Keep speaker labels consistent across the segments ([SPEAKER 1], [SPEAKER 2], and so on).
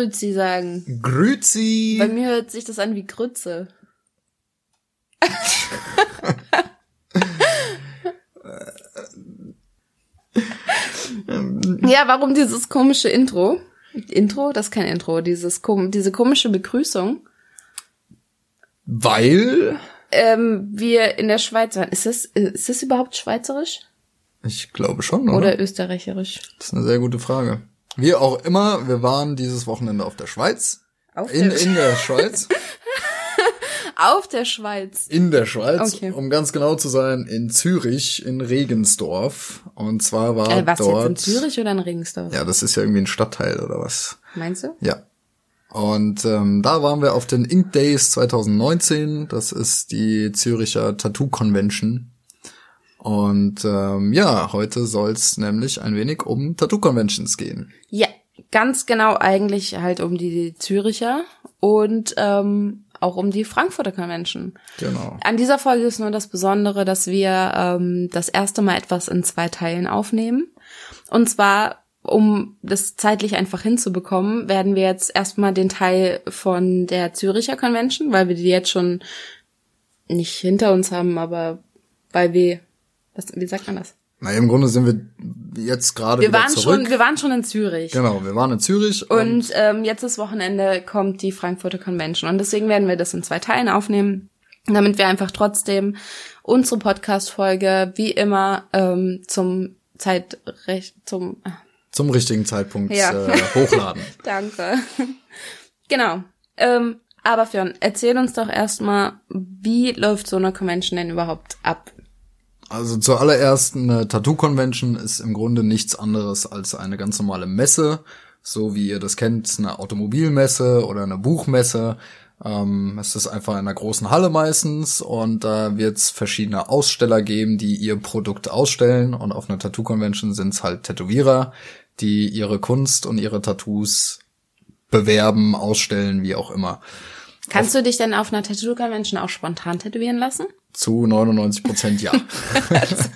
[SPEAKER 1] Grüzi sagen.
[SPEAKER 2] Grüzi.
[SPEAKER 1] Bei mir hört sich das an wie Grütze. ja, warum dieses komische Intro? Intro? Das ist kein Intro. Dieses, kom diese komische Begrüßung.
[SPEAKER 2] Weil
[SPEAKER 1] Ähm, wir in der Schweiz waren. Ist das, ist das überhaupt schweizerisch?
[SPEAKER 2] ich glaube schon, oder?
[SPEAKER 1] Oder österreicherisch?
[SPEAKER 2] Das ist eine sehr gute Frage. Wie auch immer, wir waren dieses Wochenende auf der Schweiz.
[SPEAKER 1] Auf
[SPEAKER 2] In,
[SPEAKER 1] der,
[SPEAKER 2] in der Schweiz.
[SPEAKER 1] auf der Schweiz.
[SPEAKER 2] In der Schweiz,
[SPEAKER 1] Okay.
[SPEAKER 2] um ganz genau zu sein, in Zürich, in Regensdorf. Und zwar war
[SPEAKER 1] Äh, was
[SPEAKER 2] dort.
[SPEAKER 1] jetzt in Zürich oder in Regensdorf?
[SPEAKER 2] Ja, das ist ja irgendwie ein Stadtteil oder was.
[SPEAKER 1] Meinst du?
[SPEAKER 2] Ja. Und ähm, da waren wir auf den Ink Days 2019. Das ist die Züricher Tattoo Convention. Und ähm, ja, heute soll's nämlich ein wenig um Tattoo Conventions gehen.
[SPEAKER 1] Ja, ganz genau eigentlich halt um die Züricher und ähm, auch um die Frankfurter Convention.
[SPEAKER 2] Genau.
[SPEAKER 1] An dieser Folge ist nur das Besondere, dass wir ähm, das erste Mal etwas in zwei Teilen aufnehmen. Und zwar, um das zeitlich einfach hinzubekommen, werden wir jetzt erstmal den Teil von der Züricher Convention, weil wir die jetzt schon nicht hinter uns haben, aber weil wir, was, wie sagt man das?
[SPEAKER 2] Na, im Grunde sind wir jetzt gerade
[SPEAKER 1] Wir waren
[SPEAKER 2] zurück.
[SPEAKER 1] schon, wir waren schon in Zürich.
[SPEAKER 2] genau, wir waren in Zürich
[SPEAKER 1] Und ähm, jetzt das Wochenende kommt die Frankfurter Convention und deswegen werden wir das in zwei Teilen aufnehmen, damit wir einfach trotzdem unsere Podcast-Folge wie immer ähm, zum Zeitrecht zum ah,
[SPEAKER 2] zum richtigen Zeitpunkt
[SPEAKER 1] Ja.
[SPEAKER 2] äh, hochladen.
[SPEAKER 1] Danke. genau. Ähm, aber Fionn, erzähl uns doch erstmal, wie läuft so eine Convention denn überhaupt ab?
[SPEAKER 2] Also zuallererst eine Tattoo-Convention ist im Grunde nichts anderes als eine ganz normale Messe, so wie ihr das kennt, eine Automobilmesse oder eine Buchmesse. Ähm, es ist einfach in einer großen Halle meistens und da wird es verschiedene Aussteller geben, die ihr Produkt ausstellen und auf einer Tattoo-Convention sind es halt Tätowierer, die ihre Kunst und ihre Tattoos bewerben, ausstellen, wie auch immer.
[SPEAKER 1] Kannst du dich denn auf einer Tattoo-Convention auch spontan tätowieren lassen?
[SPEAKER 2] Zu 99 Prozent ja.
[SPEAKER 1] Ganz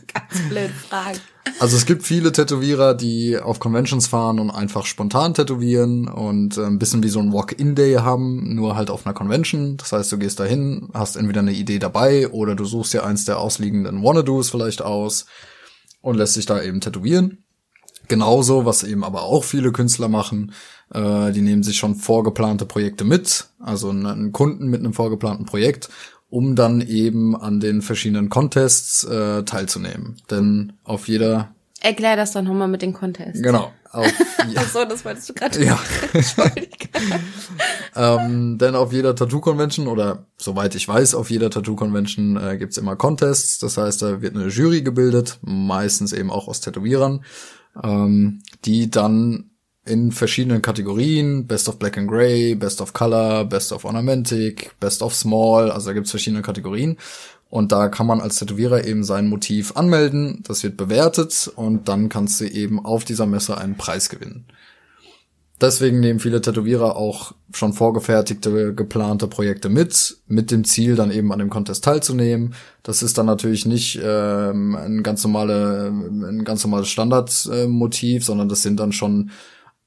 [SPEAKER 1] blöd Fragen.
[SPEAKER 2] Also es gibt viele Tätowierer, die auf Conventions fahren und einfach spontan tätowieren und äh, ein bisschen wie so ein Walk-in-Day haben, nur halt auf einer Convention. Das heißt, du gehst dahin, hast entweder eine Idee dabei oder du suchst dir eins der ausliegenden Wanna-Dos vielleicht aus und lässt dich da eben tätowieren. Genauso, was eben aber auch viele Künstler machen, äh, die nehmen sich schon vorgeplante Projekte mit, also einen Kunden mit einem vorgeplanten Projekt, um dann eben an den verschiedenen Contests äh, teilzunehmen. Denn auf jeder,
[SPEAKER 1] Erklär das doch nochmal mit den Contests.
[SPEAKER 2] genau, auf,
[SPEAKER 1] Ach so, das wolltest du gerade.
[SPEAKER 2] ja,
[SPEAKER 1] Entschuldige.
[SPEAKER 2] ähm, denn auf jeder Tattoo-Convention oder soweit ich weiß, auf jeder Tattoo-Convention äh, gibt's immer Contests. Das heißt, da wird eine Jury gebildet, meistens eben auch aus Tätowierern, ähm, die dann in verschiedenen Kategorien, Best of Black and Gray, Best of Color, Best of Ornamentic, Best of Small, also da gibt's verschiedene Kategorien. Und da kann man als Tätowierer eben sein Motiv anmelden, das wird bewertet und dann kannst du eben auf dieser Messe einen Preis gewinnen. Deswegen nehmen viele Tätowierer auch schon vorgefertigte, geplante Projekte mit, mit dem Ziel, dann eben an dem Contest teilzunehmen. Das ist dann natürlich nicht ähm, ein ganz normale, ein ganz normales Standardmotiv, sondern das sind dann schon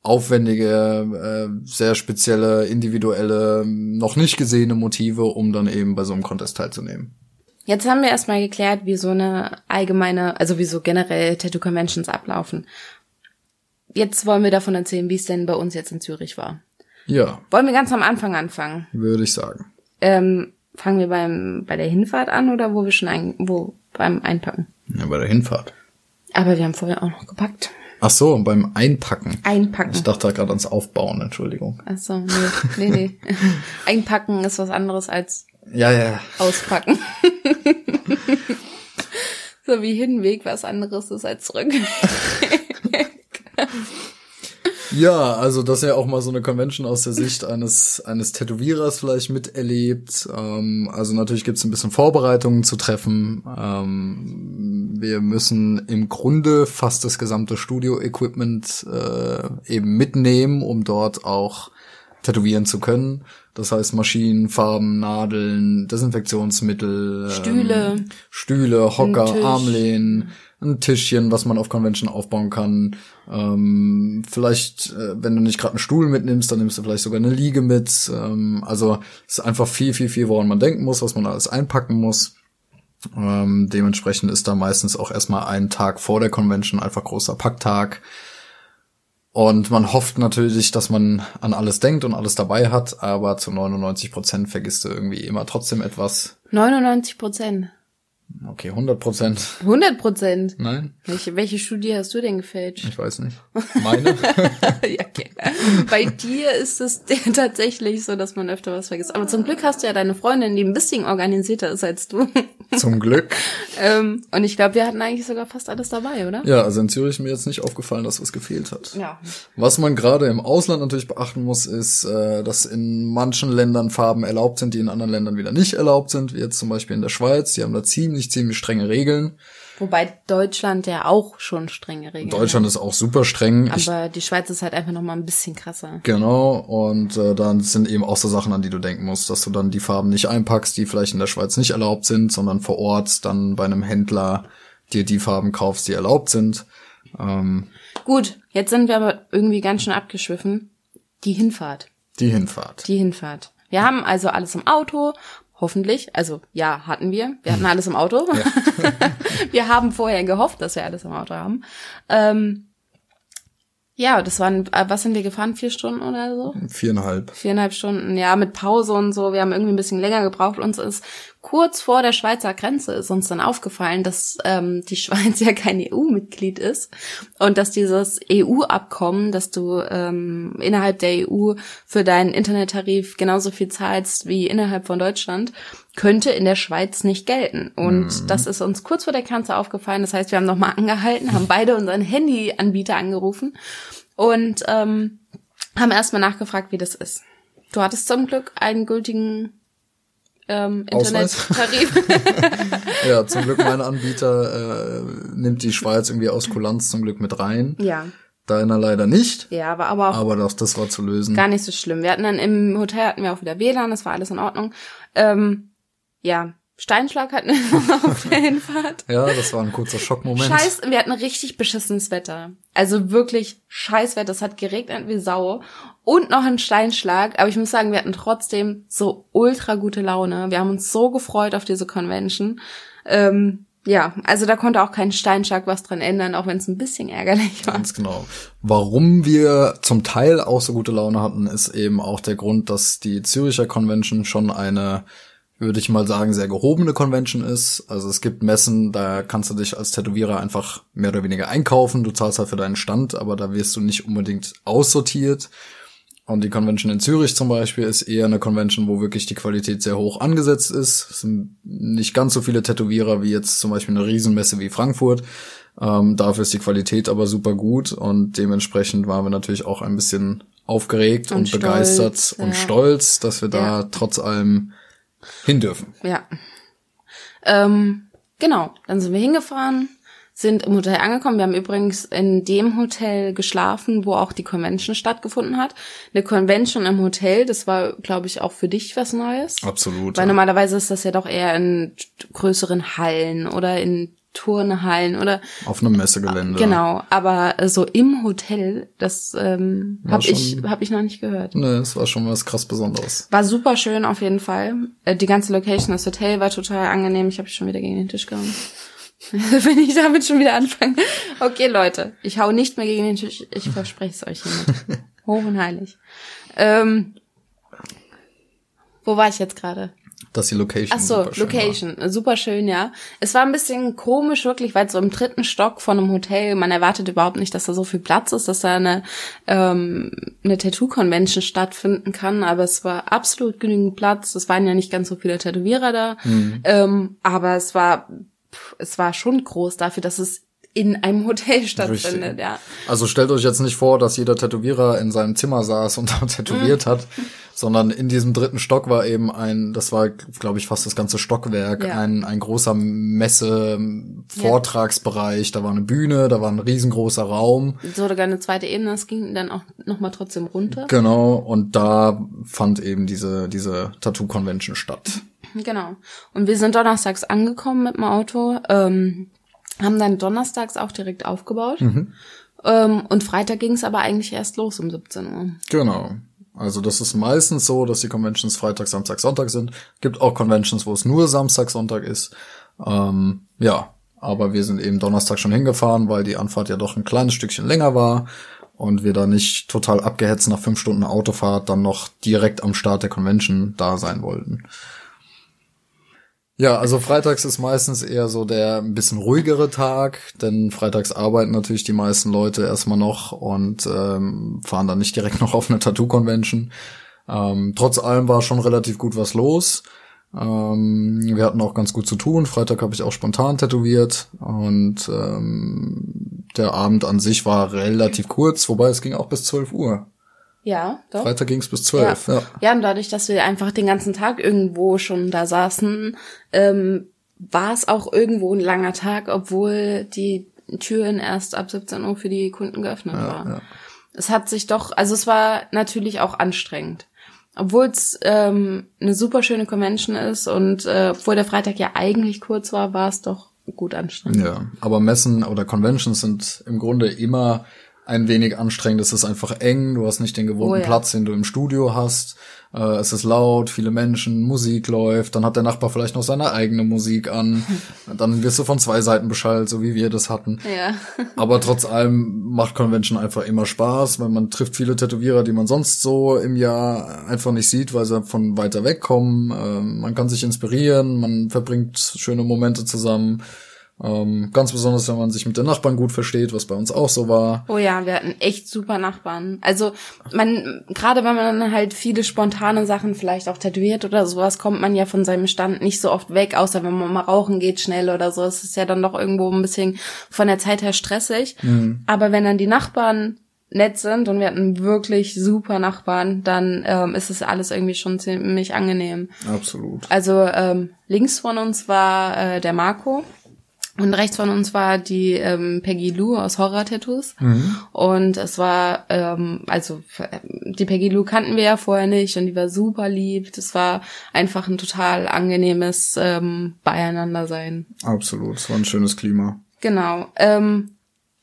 [SPEAKER 2] aufwendige, äh, sehr spezielle, individuelle, noch nicht gesehene Motive, um dann eben bei so einem Contest teilzunehmen.
[SPEAKER 1] Jetzt haben wir erstmal geklärt, wie so eine allgemeine, also wie so generell Tattoo-Conventions ablaufen. Jetzt wollen wir davon erzählen, wie es denn bei uns jetzt in Zürich war.
[SPEAKER 2] Ja,
[SPEAKER 1] Wollen wir ganz am Anfang anfangen?
[SPEAKER 2] würde ich sagen.
[SPEAKER 1] Ähm, fangen wir beim bei der Hinfahrt an oder wo wir schon ein, wo beim Einpacken?
[SPEAKER 2] Ja, bei der Hinfahrt.
[SPEAKER 1] Aber wir haben vorher auch noch gepackt.
[SPEAKER 2] Ach so, und beim Einpacken.
[SPEAKER 1] Einpacken.
[SPEAKER 2] Ich dachte gerade ans Aufbauen, Entschuldigung.
[SPEAKER 1] Ach so, nee, nee, nee. Einpacken ist was anderes als
[SPEAKER 2] Ja, ja.
[SPEAKER 1] auspacken. so wie Hinweg was anderes ist als zurück.
[SPEAKER 2] Ja, also dass er auch mal so eine Convention aus der Sicht eines eines Tätowierers vielleicht miterlebt. Ähm, also natürlich gibt's ein bisschen Vorbereitungen zu treffen. Ähm, wir müssen im Grunde fast das gesamte Studio-Equipment äh, eben mitnehmen, um dort auch tätowieren zu können. Das heißt Maschinen, Farben, Nadeln, Desinfektionsmittel,
[SPEAKER 1] Stühle.
[SPEAKER 2] ähm, Stühle, Hocker. Armlehnen, ein Tischchen, was man auf Convention aufbauen kann. Ähm, vielleicht, äh, wenn du nicht gerade einen Stuhl mitnimmst, dann nimmst du vielleicht sogar eine Liege mit. Ähm, also es ist einfach viel, viel, viel, woran man denken muss, was man alles einpacken muss. Ähm, dementsprechend ist da meistens auch erstmal ein Tag vor der Convention einfach großer Packtag. Und man hofft natürlich, dass man an alles denkt und alles dabei hat, aber zu 99 Prozent vergisst du irgendwie immer trotzdem etwas.
[SPEAKER 1] 99 Prozent.
[SPEAKER 2] Okay, 100 Prozent.
[SPEAKER 1] 100 Prozent.
[SPEAKER 2] Nein,
[SPEAKER 1] Welche, welche Studie hast du denn gefälscht?
[SPEAKER 2] ich weiß nicht. Meine?
[SPEAKER 1] ja, okay. Bei dir ist es tatsächlich so, dass man öfter was vergisst. Aber zum Glück hast du ja deine Freundin, die ein bisschen organisierter ist als du.
[SPEAKER 2] Zum Glück.
[SPEAKER 1] ähm, und ich glaube, wir hatten eigentlich sogar fast alles dabei, oder?
[SPEAKER 2] Ja, also in Zürich ist mir jetzt nicht aufgefallen, dass was gefehlt hat.
[SPEAKER 1] Ja.
[SPEAKER 2] Was man gerade im Ausland natürlich beachten muss, ist, äh, dass in manchen Ländern Farben erlaubt sind, die in anderen Ländern wieder nicht erlaubt sind, wie jetzt zum Beispiel in der Schweiz. Die haben da ziemlich, ziemlich strenge Regeln.
[SPEAKER 1] Wobei Deutschland ja auch schon strenge Regeln
[SPEAKER 2] Deutschland ist auch super streng.
[SPEAKER 1] hat.
[SPEAKER 2] Ich,
[SPEAKER 1] Aber die Schweiz ist halt einfach noch mal ein bisschen krasser.
[SPEAKER 2] genau, und äh, dann sind eben auch so Sachen, an die du denken musst, dass du dann die Farben nicht einpackst, die vielleicht in der Schweiz nicht erlaubt sind, sondern vor Ort dann bei einem Händler dir die Farben kaufst, die erlaubt sind. Ähm,
[SPEAKER 1] Gut, jetzt sind wir aber irgendwie ganz schön abgeschwiffen. Die Hinfahrt.
[SPEAKER 2] die Hinfahrt.
[SPEAKER 1] Die Hinfahrt. Wir haben also alles im Auto, hoffentlich. Also ja, hatten wir. Wir hatten alles im Auto. wir haben vorher gehofft, dass wir alles im Auto haben. Ähm, ja, das waren, äh, was sind wir gefahren? Vier Stunden oder so?
[SPEAKER 2] Viereinhalb.
[SPEAKER 1] Viereinhalb Stunden, ja, mit Pause und so. Wir haben irgendwie ein bisschen länger gebraucht. Uns ist kurz vor der Schweizer Grenze ist uns dann aufgefallen, dass ähm, die Schweiz ja kein EU-Mitglied ist und dass dieses EU-Abkommen, dass du ähm, innerhalb der EU für deinen Internettarif genauso viel zahlst wie innerhalb von Deutschland, könnte in der Schweiz nicht gelten. Und das ist uns kurz vor der Grenze aufgefallen. Das heißt, wir haben nochmal angehalten, haben beide unseren Handyanbieter angerufen und ähm, haben erstmal nachgefragt, wie das ist. Du hattest zum Glück einen gültigen ähm? Internettarif.
[SPEAKER 2] Ja, zum Glück mein Anbieter äh, nimmt die Schweiz irgendwie aus Kulanz zum Glück mit rein.
[SPEAKER 1] ja.
[SPEAKER 2] Deiner leider nicht.
[SPEAKER 1] Ja, aber, aber auch
[SPEAKER 2] Aber das, das war zu lösen.
[SPEAKER 1] gar nicht so schlimm. Wir hatten dann im Hotel hatten wir auch wieder WLAN, das war alles in Ordnung. Ähm, ja, Steinschlag hatten wir auf der Hinfahrt.
[SPEAKER 2] Ja, das war ein kurzer Schockmoment.
[SPEAKER 1] Scheiß, wir hatten richtig beschissenes Wetter. Also wirklich Scheißwetter. Es hat geregnet wie Sau. Und noch ein Steinschlag. Aber ich muss sagen, wir hatten trotzdem so ultra gute Laune. Wir haben uns so gefreut auf diese Convention. Ähm, ja, also da konnte auch kein Steinschlag was dran ändern, auch wenn es ein bisschen ärgerlich war.
[SPEAKER 2] Ganz genau. Warum wir zum Teil auch so gute Laune hatten, ist eben auch der Grund, dass die Züricher Convention schon eine, würde ich mal sagen, sehr gehobene Convention ist. Also es gibt Messen, da kannst du dich als Tätowierer einfach mehr oder weniger einkaufen. Du zahlst halt für deinen Stand, aber da wirst du nicht unbedingt aussortiert. Und die Convention in Zürich zum Beispiel ist eher eine Convention, wo wirklich die Qualität sehr hoch angesetzt ist. Es sind nicht ganz so viele Tätowierer wie jetzt zum Beispiel eine Riesenmesse wie Frankfurt. Ähm, dafür ist die Qualität aber super gut und dementsprechend waren wir natürlich auch ein bisschen aufgeregt und,
[SPEAKER 1] Und stolz,
[SPEAKER 2] begeistert und
[SPEAKER 1] ja.
[SPEAKER 2] stolz, dass wir da
[SPEAKER 1] Ja.
[SPEAKER 2] trotz allem hin dürfen.
[SPEAKER 1] Ja. Ähm, genau, dann sind wir hingefahren, sind im Hotel angekommen. Wir haben übrigens in dem Hotel geschlafen, wo auch die Convention stattgefunden hat. Eine Convention im Hotel, das war, glaube ich, auch für dich was Neues.
[SPEAKER 2] Absolut.
[SPEAKER 1] Weil normalerweise ist das ja doch eher in größeren Hallen oder in Turnhallen oder
[SPEAKER 2] Auf einem Messegelände.
[SPEAKER 1] genau. Aber so im Hotel, das ähm, habe ich
[SPEAKER 2] schon-
[SPEAKER 1] hab ich noch nicht gehört.
[SPEAKER 2] Ne, es war schon was krass Besonderes.
[SPEAKER 1] War super schön auf jeden Fall. Äh, Die ganze Location, das Hotel war total angenehm. Ich habe schon wieder gegen den Tisch gehauen. Wenn ich damit schon wieder anfange. Okay, Leute, ich hau nicht mehr gegen den Tisch. Ich verspreche es euch hiermit. Hoch und heilig. Ähm, wo war ich jetzt gerade?
[SPEAKER 2] Dass die Location
[SPEAKER 1] Ach so,
[SPEAKER 2] super schön
[SPEAKER 1] Location, Äh, super schön, ja. Es war ein bisschen komisch wirklich, weil so im dritten Stock von einem Hotel, man erwartet überhaupt nicht, dass da so viel Platz ist, dass da eine, ähm, eine Tattoo-Convention stattfinden kann, aber es war absolut genügend Platz. Es waren ja nicht ganz so viele Tätowierer da,
[SPEAKER 2] Mhm.
[SPEAKER 1] ähm, aber es war, pff, es war schon groß dafür, dass es in einem Hotel stattfindet,
[SPEAKER 2] Richtig.
[SPEAKER 1] ja.
[SPEAKER 2] Also stellt euch jetzt nicht vor, dass jeder Tätowierer in seinem Zimmer saß und da tätowiert
[SPEAKER 1] Mhm.
[SPEAKER 2] hat, sondern in diesem dritten Stock war eben ein, das war, glaube ich, fast das ganze Stockwerk,
[SPEAKER 1] Ja.
[SPEAKER 2] ein, ein großer Messe-Vortragsbereich. Da war eine Bühne, da war ein riesengroßer Raum.
[SPEAKER 1] Sogar eine zweite Ebene, das ging dann auch nochmal trotzdem runter.
[SPEAKER 2] Genau, und da fand eben diese, diese Tattoo-Convention statt.
[SPEAKER 1] Genau. Und wir sind donnerstags angekommen mit dem Auto, ähm, haben dann donnerstags auch direkt aufgebaut. Ähm, und Freitag ging es aber eigentlich erst los um 17 Uhr.
[SPEAKER 2] Genau. Also das ist meistens so, dass die Conventions Freitag, Samstag, Sonntag sind. Gibt auch Conventions, wo es nur Samstag, Sonntag ist. Ähm, ja, aber wir sind eben Donnerstag schon hingefahren, weil die Anfahrt ja doch ein kleines Stückchen länger war und wir da nicht total abgehetzt nach fünf Stunden Autofahrt dann noch direkt am Start der Convention da sein wollten. Ja, also freitags ist meistens eher so der ein bisschen ruhigere Tag, denn freitags arbeiten natürlich die meisten Leute erstmal noch und ähm, fahren dann nicht direkt noch auf eine Tattoo-Convention. Ähm, trotz allem war schon relativ gut was los. Ähm, wir hatten auch ganz gut zu tun. Freitag habe ich auch spontan tätowiert und ähm, der Abend an sich war relativ kurz, wobei es ging auch bis 12 Uhr.
[SPEAKER 1] Ja, doch.
[SPEAKER 2] Freitag ging es bis 12.
[SPEAKER 1] Ja.
[SPEAKER 2] Ja.
[SPEAKER 1] ja, und dadurch, dass wir einfach den ganzen Tag irgendwo schon da saßen, ähm, war es auch irgendwo ein langer Tag, obwohl die Türen erst ab 17 Uhr für die Kunden geöffnet waren.
[SPEAKER 2] ja.
[SPEAKER 1] Es hat sich doch, also es war natürlich auch anstrengend. Obwohl es ähm, eine super schöne Convention ist und äh, obwohl der Freitag ja eigentlich kurz war, war es doch gut anstrengend.
[SPEAKER 2] Ja, aber Messen oder Conventions sind im Grunde immer ein wenig anstrengend. Es ist einfach eng, du hast nicht den gewohnten
[SPEAKER 1] Oh ja.
[SPEAKER 2] Platz, den du im Studio hast. Äh, es ist laut, viele Menschen, Musik läuft, dann hat der Nachbar vielleicht noch seine eigene Musik an. dann wirst du von zwei Seiten beschallt, so wie wir das hatten.
[SPEAKER 1] Ja.
[SPEAKER 2] Aber trotz allem macht Convention einfach immer Spaß, weil man trifft viele Tätowierer, die man sonst so im Jahr einfach nicht sieht, weil sie von weiter weg kommen. Ähm, man kann sich inspirieren, man verbringt schöne Momente zusammen. Ähm, ganz besonders, wenn man sich mit den Nachbarn gut versteht, was bei uns auch so war.
[SPEAKER 1] Oh ja, wir hatten echt super Nachbarn. Also man, gerade wenn man halt viele spontane Sachen vielleicht auch tätowiert oder sowas, kommt man ja von seinem Stand nicht so oft weg, außer wenn man mal rauchen geht schnell oder so. Es ist ja dann doch irgendwo ein bisschen von der Zeit her stressig. Aber wenn dann die Nachbarn nett sind und wir hatten wirklich super Nachbarn, dann ähm, ist es alles irgendwie schon ziemlich angenehm.
[SPEAKER 2] Absolut.
[SPEAKER 1] Also ähm, links von uns war äh, der Marco und rechts von uns war die ähm, Peggy Lou aus Horror Tattoos. Und es war, ähm, also die Peggy Lou kannten wir ja vorher nicht und die war super lieb. Das war einfach ein total angenehmes ähm, Beieinandersein.
[SPEAKER 2] Absolut. Es war ein schönes Klima.
[SPEAKER 1] Genau. Ähm,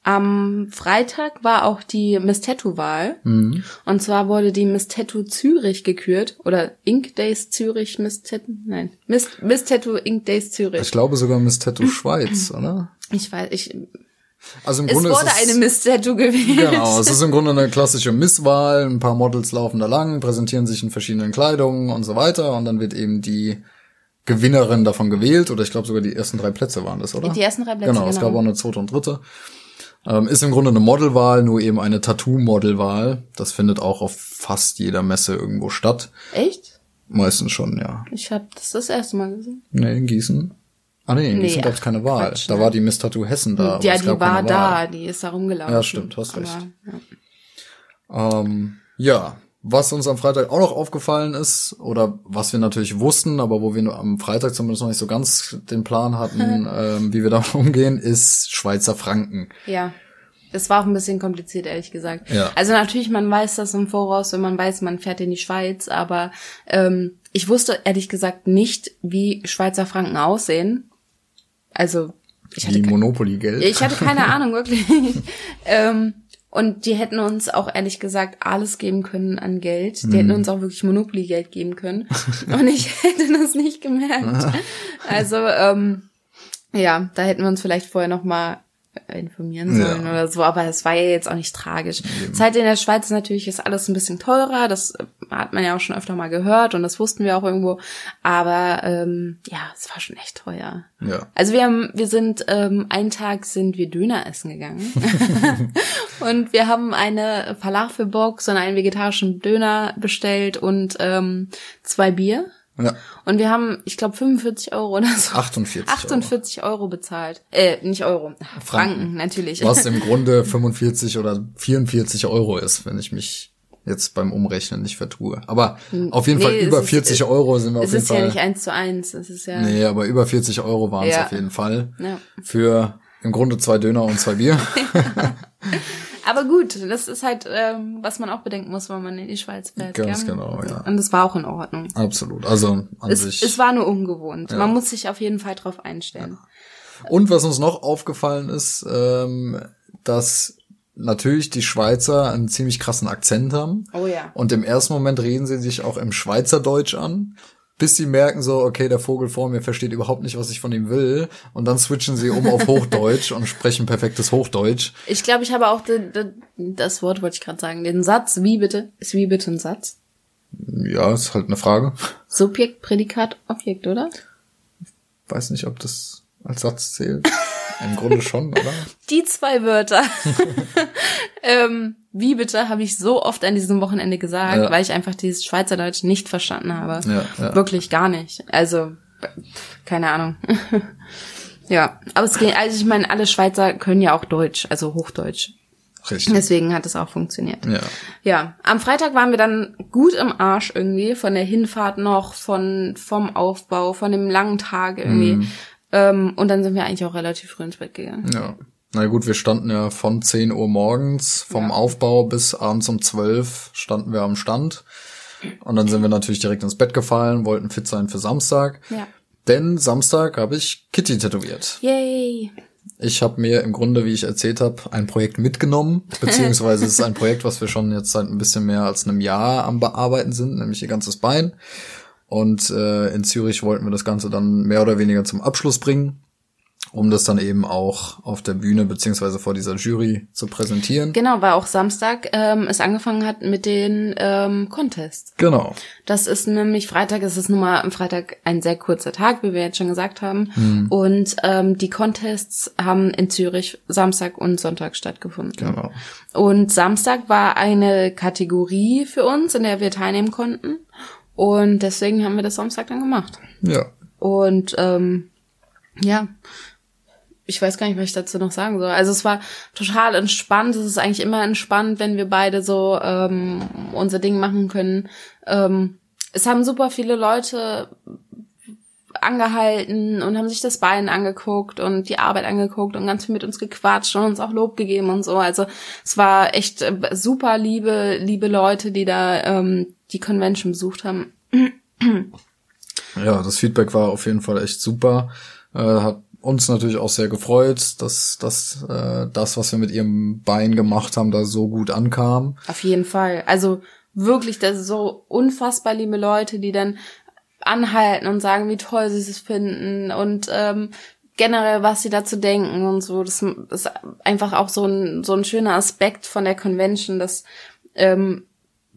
[SPEAKER 1] am Freitag war auch die Miss Tattoo-Wahl. Und zwar wurde die Miss Tattoo Zürich gekürt. Oder Ink Days Zürich Miss Tattoo. Nein. Miss, Miss Tattoo Ink Days Zürich.
[SPEAKER 2] Ich glaube sogar Miss Tattoo Schweiz, oder?
[SPEAKER 1] Ich weiß, ich.
[SPEAKER 2] Also im
[SPEAKER 1] Es
[SPEAKER 2] Grunde
[SPEAKER 1] wurde
[SPEAKER 2] ist es,
[SPEAKER 1] eine Miss Tattoo gewählt.
[SPEAKER 2] Genau, es ist im Grunde eine klassische Misswahl. Ein paar Models laufen da lang, präsentieren sich in verschiedenen Kleidungen und so weiter. Und dann wird eben die Gewinnerin davon gewählt. Oder ich glaube sogar die ersten drei Plätze waren das, oder?
[SPEAKER 1] Die ersten drei Plätze,
[SPEAKER 2] Genau, es
[SPEAKER 1] genau.
[SPEAKER 2] gab auch eine zweite und dritte. Ähm, ist im Grunde eine Modelwahl, nur eben eine Tattoo-Modelwahl. Das findet auch auf fast jeder Messe irgendwo statt.
[SPEAKER 1] Echt?
[SPEAKER 2] Meistens schon, ja.
[SPEAKER 1] Ich habe das das erste Mal gesehen.
[SPEAKER 2] Nee, in Gießen. Ah nee, in
[SPEAKER 1] Nee,
[SPEAKER 2] Gießen gab es
[SPEAKER 1] ach,
[SPEAKER 2] keine Wahl.
[SPEAKER 1] Quatsch,
[SPEAKER 2] da
[SPEAKER 1] ne?
[SPEAKER 2] war die Miss Tattoo Hessen da.
[SPEAKER 1] ja, die war da,
[SPEAKER 2] Wahl.
[SPEAKER 1] die ist da rumgelaufen.
[SPEAKER 2] Ja, stimmt, hast recht.
[SPEAKER 1] Aber, ja.
[SPEAKER 2] Ähm, ja, was uns am Freitag auch noch aufgefallen ist, oder was wir natürlich wussten, aber wo wir am Freitag zumindest noch nicht so ganz den Plan hatten, ähm, wie wir damit umgehen, ist Schweizer Franken.
[SPEAKER 1] Ja. Es war auch ein bisschen kompliziert, ehrlich gesagt.
[SPEAKER 2] Ja.
[SPEAKER 1] Also natürlich, man weiß das im Voraus, wenn man weiß, man fährt in die Schweiz, aber ähm, ich wusste ehrlich gesagt nicht, wie Schweizer Franken aussehen. Also ich hatte,
[SPEAKER 2] Monopoly-Geld.
[SPEAKER 1] ich hatte keine Ahnung, wirklich. ähm, und die hätten uns auch ehrlich gesagt alles geben können an Geld. Die hätten uns auch wirklich Monopoly-Geld geben können. Und ich hätte das nicht gemerkt. Also, ähm, ja, da hätten wir uns vielleicht vorher noch informieren
[SPEAKER 2] Ja.
[SPEAKER 1] sollen oder so, aber es war ja jetzt auch nicht tragisch. Zeit in der Schweiz natürlich ist alles ein bisschen teurer, das hat man ja auch schon öfter mal gehört und das wussten wir auch irgendwo, aber ähm, ja, es war schon echt teuer.
[SPEAKER 2] Ja.
[SPEAKER 1] Also wir haben, wir sind ähm, einen Tag sind wir Döner essen gegangen und wir haben eine Falafelbox und einen vegetarischen Döner bestellt und ähm, zwei Bier
[SPEAKER 2] Ja.
[SPEAKER 1] Und wir haben, ich glaube, 45 Euro oder so.
[SPEAKER 2] 48
[SPEAKER 1] 48 Euro, bezahlt. Äh, nicht Euro. Franken, natürlich.
[SPEAKER 2] Was im Grunde 45 oder 44 Euro ist, wenn ich mich jetzt beim Umrechnen nicht vertue. Aber auf jeden
[SPEAKER 1] Nee,
[SPEAKER 2] Fall
[SPEAKER 1] es
[SPEAKER 2] über
[SPEAKER 1] ist-
[SPEAKER 2] 40 Euro sind wir auf
[SPEAKER 1] es
[SPEAKER 2] jeden
[SPEAKER 1] ist
[SPEAKER 2] Fall.
[SPEAKER 1] ja nicht eins zu eins. Es ist ja.
[SPEAKER 2] nee, aber über 40 Euro waren es
[SPEAKER 1] Ja.
[SPEAKER 2] auf jeden Fall.
[SPEAKER 1] Ja.
[SPEAKER 2] Für im Grunde zwei Döner und zwei Bier.
[SPEAKER 1] Aber gut, das ist halt, ähm, was man auch bedenken muss, wenn man in die Schweiz fährt.
[SPEAKER 2] Ganz
[SPEAKER 1] gell?
[SPEAKER 2] genau, ja.
[SPEAKER 1] Und das war auch in Ordnung.
[SPEAKER 2] Absolut. Also an
[SPEAKER 1] Es,
[SPEAKER 2] sich.
[SPEAKER 1] es war nur ungewohnt. Man muss sich auf jeden Fall drauf einstellen.
[SPEAKER 2] Und was uns noch aufgefallen ist, ähm, dass natürlich die Schweizer einen ziemlich krassen Akzent haben.
[SPEAKER 1] Oh ja.
[SPEAKER 2] Und im ersten Moment reden sie sich auch im Schweizerdeutsch an, bis sie merken so, okay, der Vogel vor mir versteht überhaupt nicht, was ich von ihm will. Und dann switchen sie um auf Hochdeutsch und sprechen perfektes Hochdeutsch.
[SPEAKER 1] Ich glaube, ich habe auch de, de, das Wort wollte ich gerade sagen, den Satz, wie bitte? Ist wie bitte ein Satz?
[SPEAKER 2] Ja, ist halt eine Frage.
[SPEAKER 1] Subjekt, Prädikat, Objekt, oder?
[SPEAKER 2] Weiß nicht, ob das als Satz zählt. Im Grunde schon, oder?
[SPEAKER 1] Die zwei Wörter. ähm, wie bitte habe ich so oft an diesem Wochenende gesagt,
[SPEAKER 2] Ja.
[SPEAKER 1] weil ich einfach dieses Schweizerdeutsch nicht verstanden habe.
[SPEAKER 2] Ja, ja.
[SPEAKER 1] Wirklich gar nicht. Also, keine Ahnung. ja, aber es geht, also ich meine, alle Schweizer können ja auch Deutsch, also Hochdeutsch.
[SPEAKER 2] Richtig.
[SPEAKER 1] Deswegen hat es auch funktioniert.
[SPEAKER 2] Ja.
[SPEAKER 1] Ja, am Freitag waren wir dann gut im Arsch irgendwie, von der Hinfahrt noch, von, vom Aufbau, von dem langen Tag irgendwie. Ähm, und dann sind wir eigentlich auch relativ früh ins Bett gegangen.
[SPEAKER 2] Ja. Na gut, wir standen ja von 10 Uhr morgens, vom
[SPEAKER 1] Ja.
[SPEAKER 2] Aufbau bis abends um 12 standen wir am Stand. Und dann sind wir natürlich direkt ins Bett gefallen, wollten fit sein für Samstag.
[SPEAKER 1] Ja.
[SPEAKER 2] Denn Samstag habe ich Kitty tätowiert.
[SPEAKER 1] Yay.
[SPEAKER 2] Ich habe mir im Grunde, wie ich erzählt habe, ein Projekt mitgenommen, beziehungsweise es ist ein Projekt, was wir schon jetzt seit ein bisschen mehr als einem Jahr am Bearbeiten sind, nämlich ihr ganzes Bein. Und äh, in Zürich wollten wir das Ganze dann mehr oder weniger zum Abschluss bringen, um das dann eben auch auf der Bühne beziehungsweise vor dieser Jury zu präsentieren.
[SPEAKER 1] Genau, weil auch Samstag ähm, es angefangen hat mit den ähm, Contests.
[SPEAKER 2] Genau.
[SPEAKER 1] Das ist nämlich Freitag, es ist nun mal am Freitag ein sehr kurzer Tag, wie wir jetzt schon gesagt haben. Und ähm, die Contests haben in Zürich Samstag und Sonntag stattgefunden.
[SPEAKER 2] Genau.
[SPEAKER 1] Und Samstag war eine Kategorie für uns, in der wir teilnehmen konnten. Und deswegen haben wir das Samstag dann gemacht.
[SPEAKER 2] Ja.
[SPEAKER 1] Und ähm, ja, ich weiß gar nicht, was ich dazu noch sagen soll. Also es war total entspannt. Es ist eigentlich immer entspannt, wenn wir beide so ähm, unser Ding machen können. Ähm, es haben super viele Leute angehalten und haben sich das Bein angeguckt und die Arbeit angeguckt und ganz viel mit uns gequatscht und uns auch Lob gegeben und so. Also es war echt äh, super liebe, liebe Leute, die da ähm, die Convention besucht haben.
[SPEAKER 2] Ja, das Feedback war auf jeden Fall echt super. Äh, hat uns natürlich auch sehr gefreut, dass, dass äh, das, was wir mit ihrem Bein gemacht haben, da so gut ankam.
[SPEAKER 1] Auf jeden Fall. Also wirklich, das ist so unfassbar liebe Leute, die dann anhalten und sagen, wie toll sie es finden und ähm, generell, was sie dazu denken und so. Das ist einfach auch so ein, so ein schöner Aspekt von der Convention, dass ähm,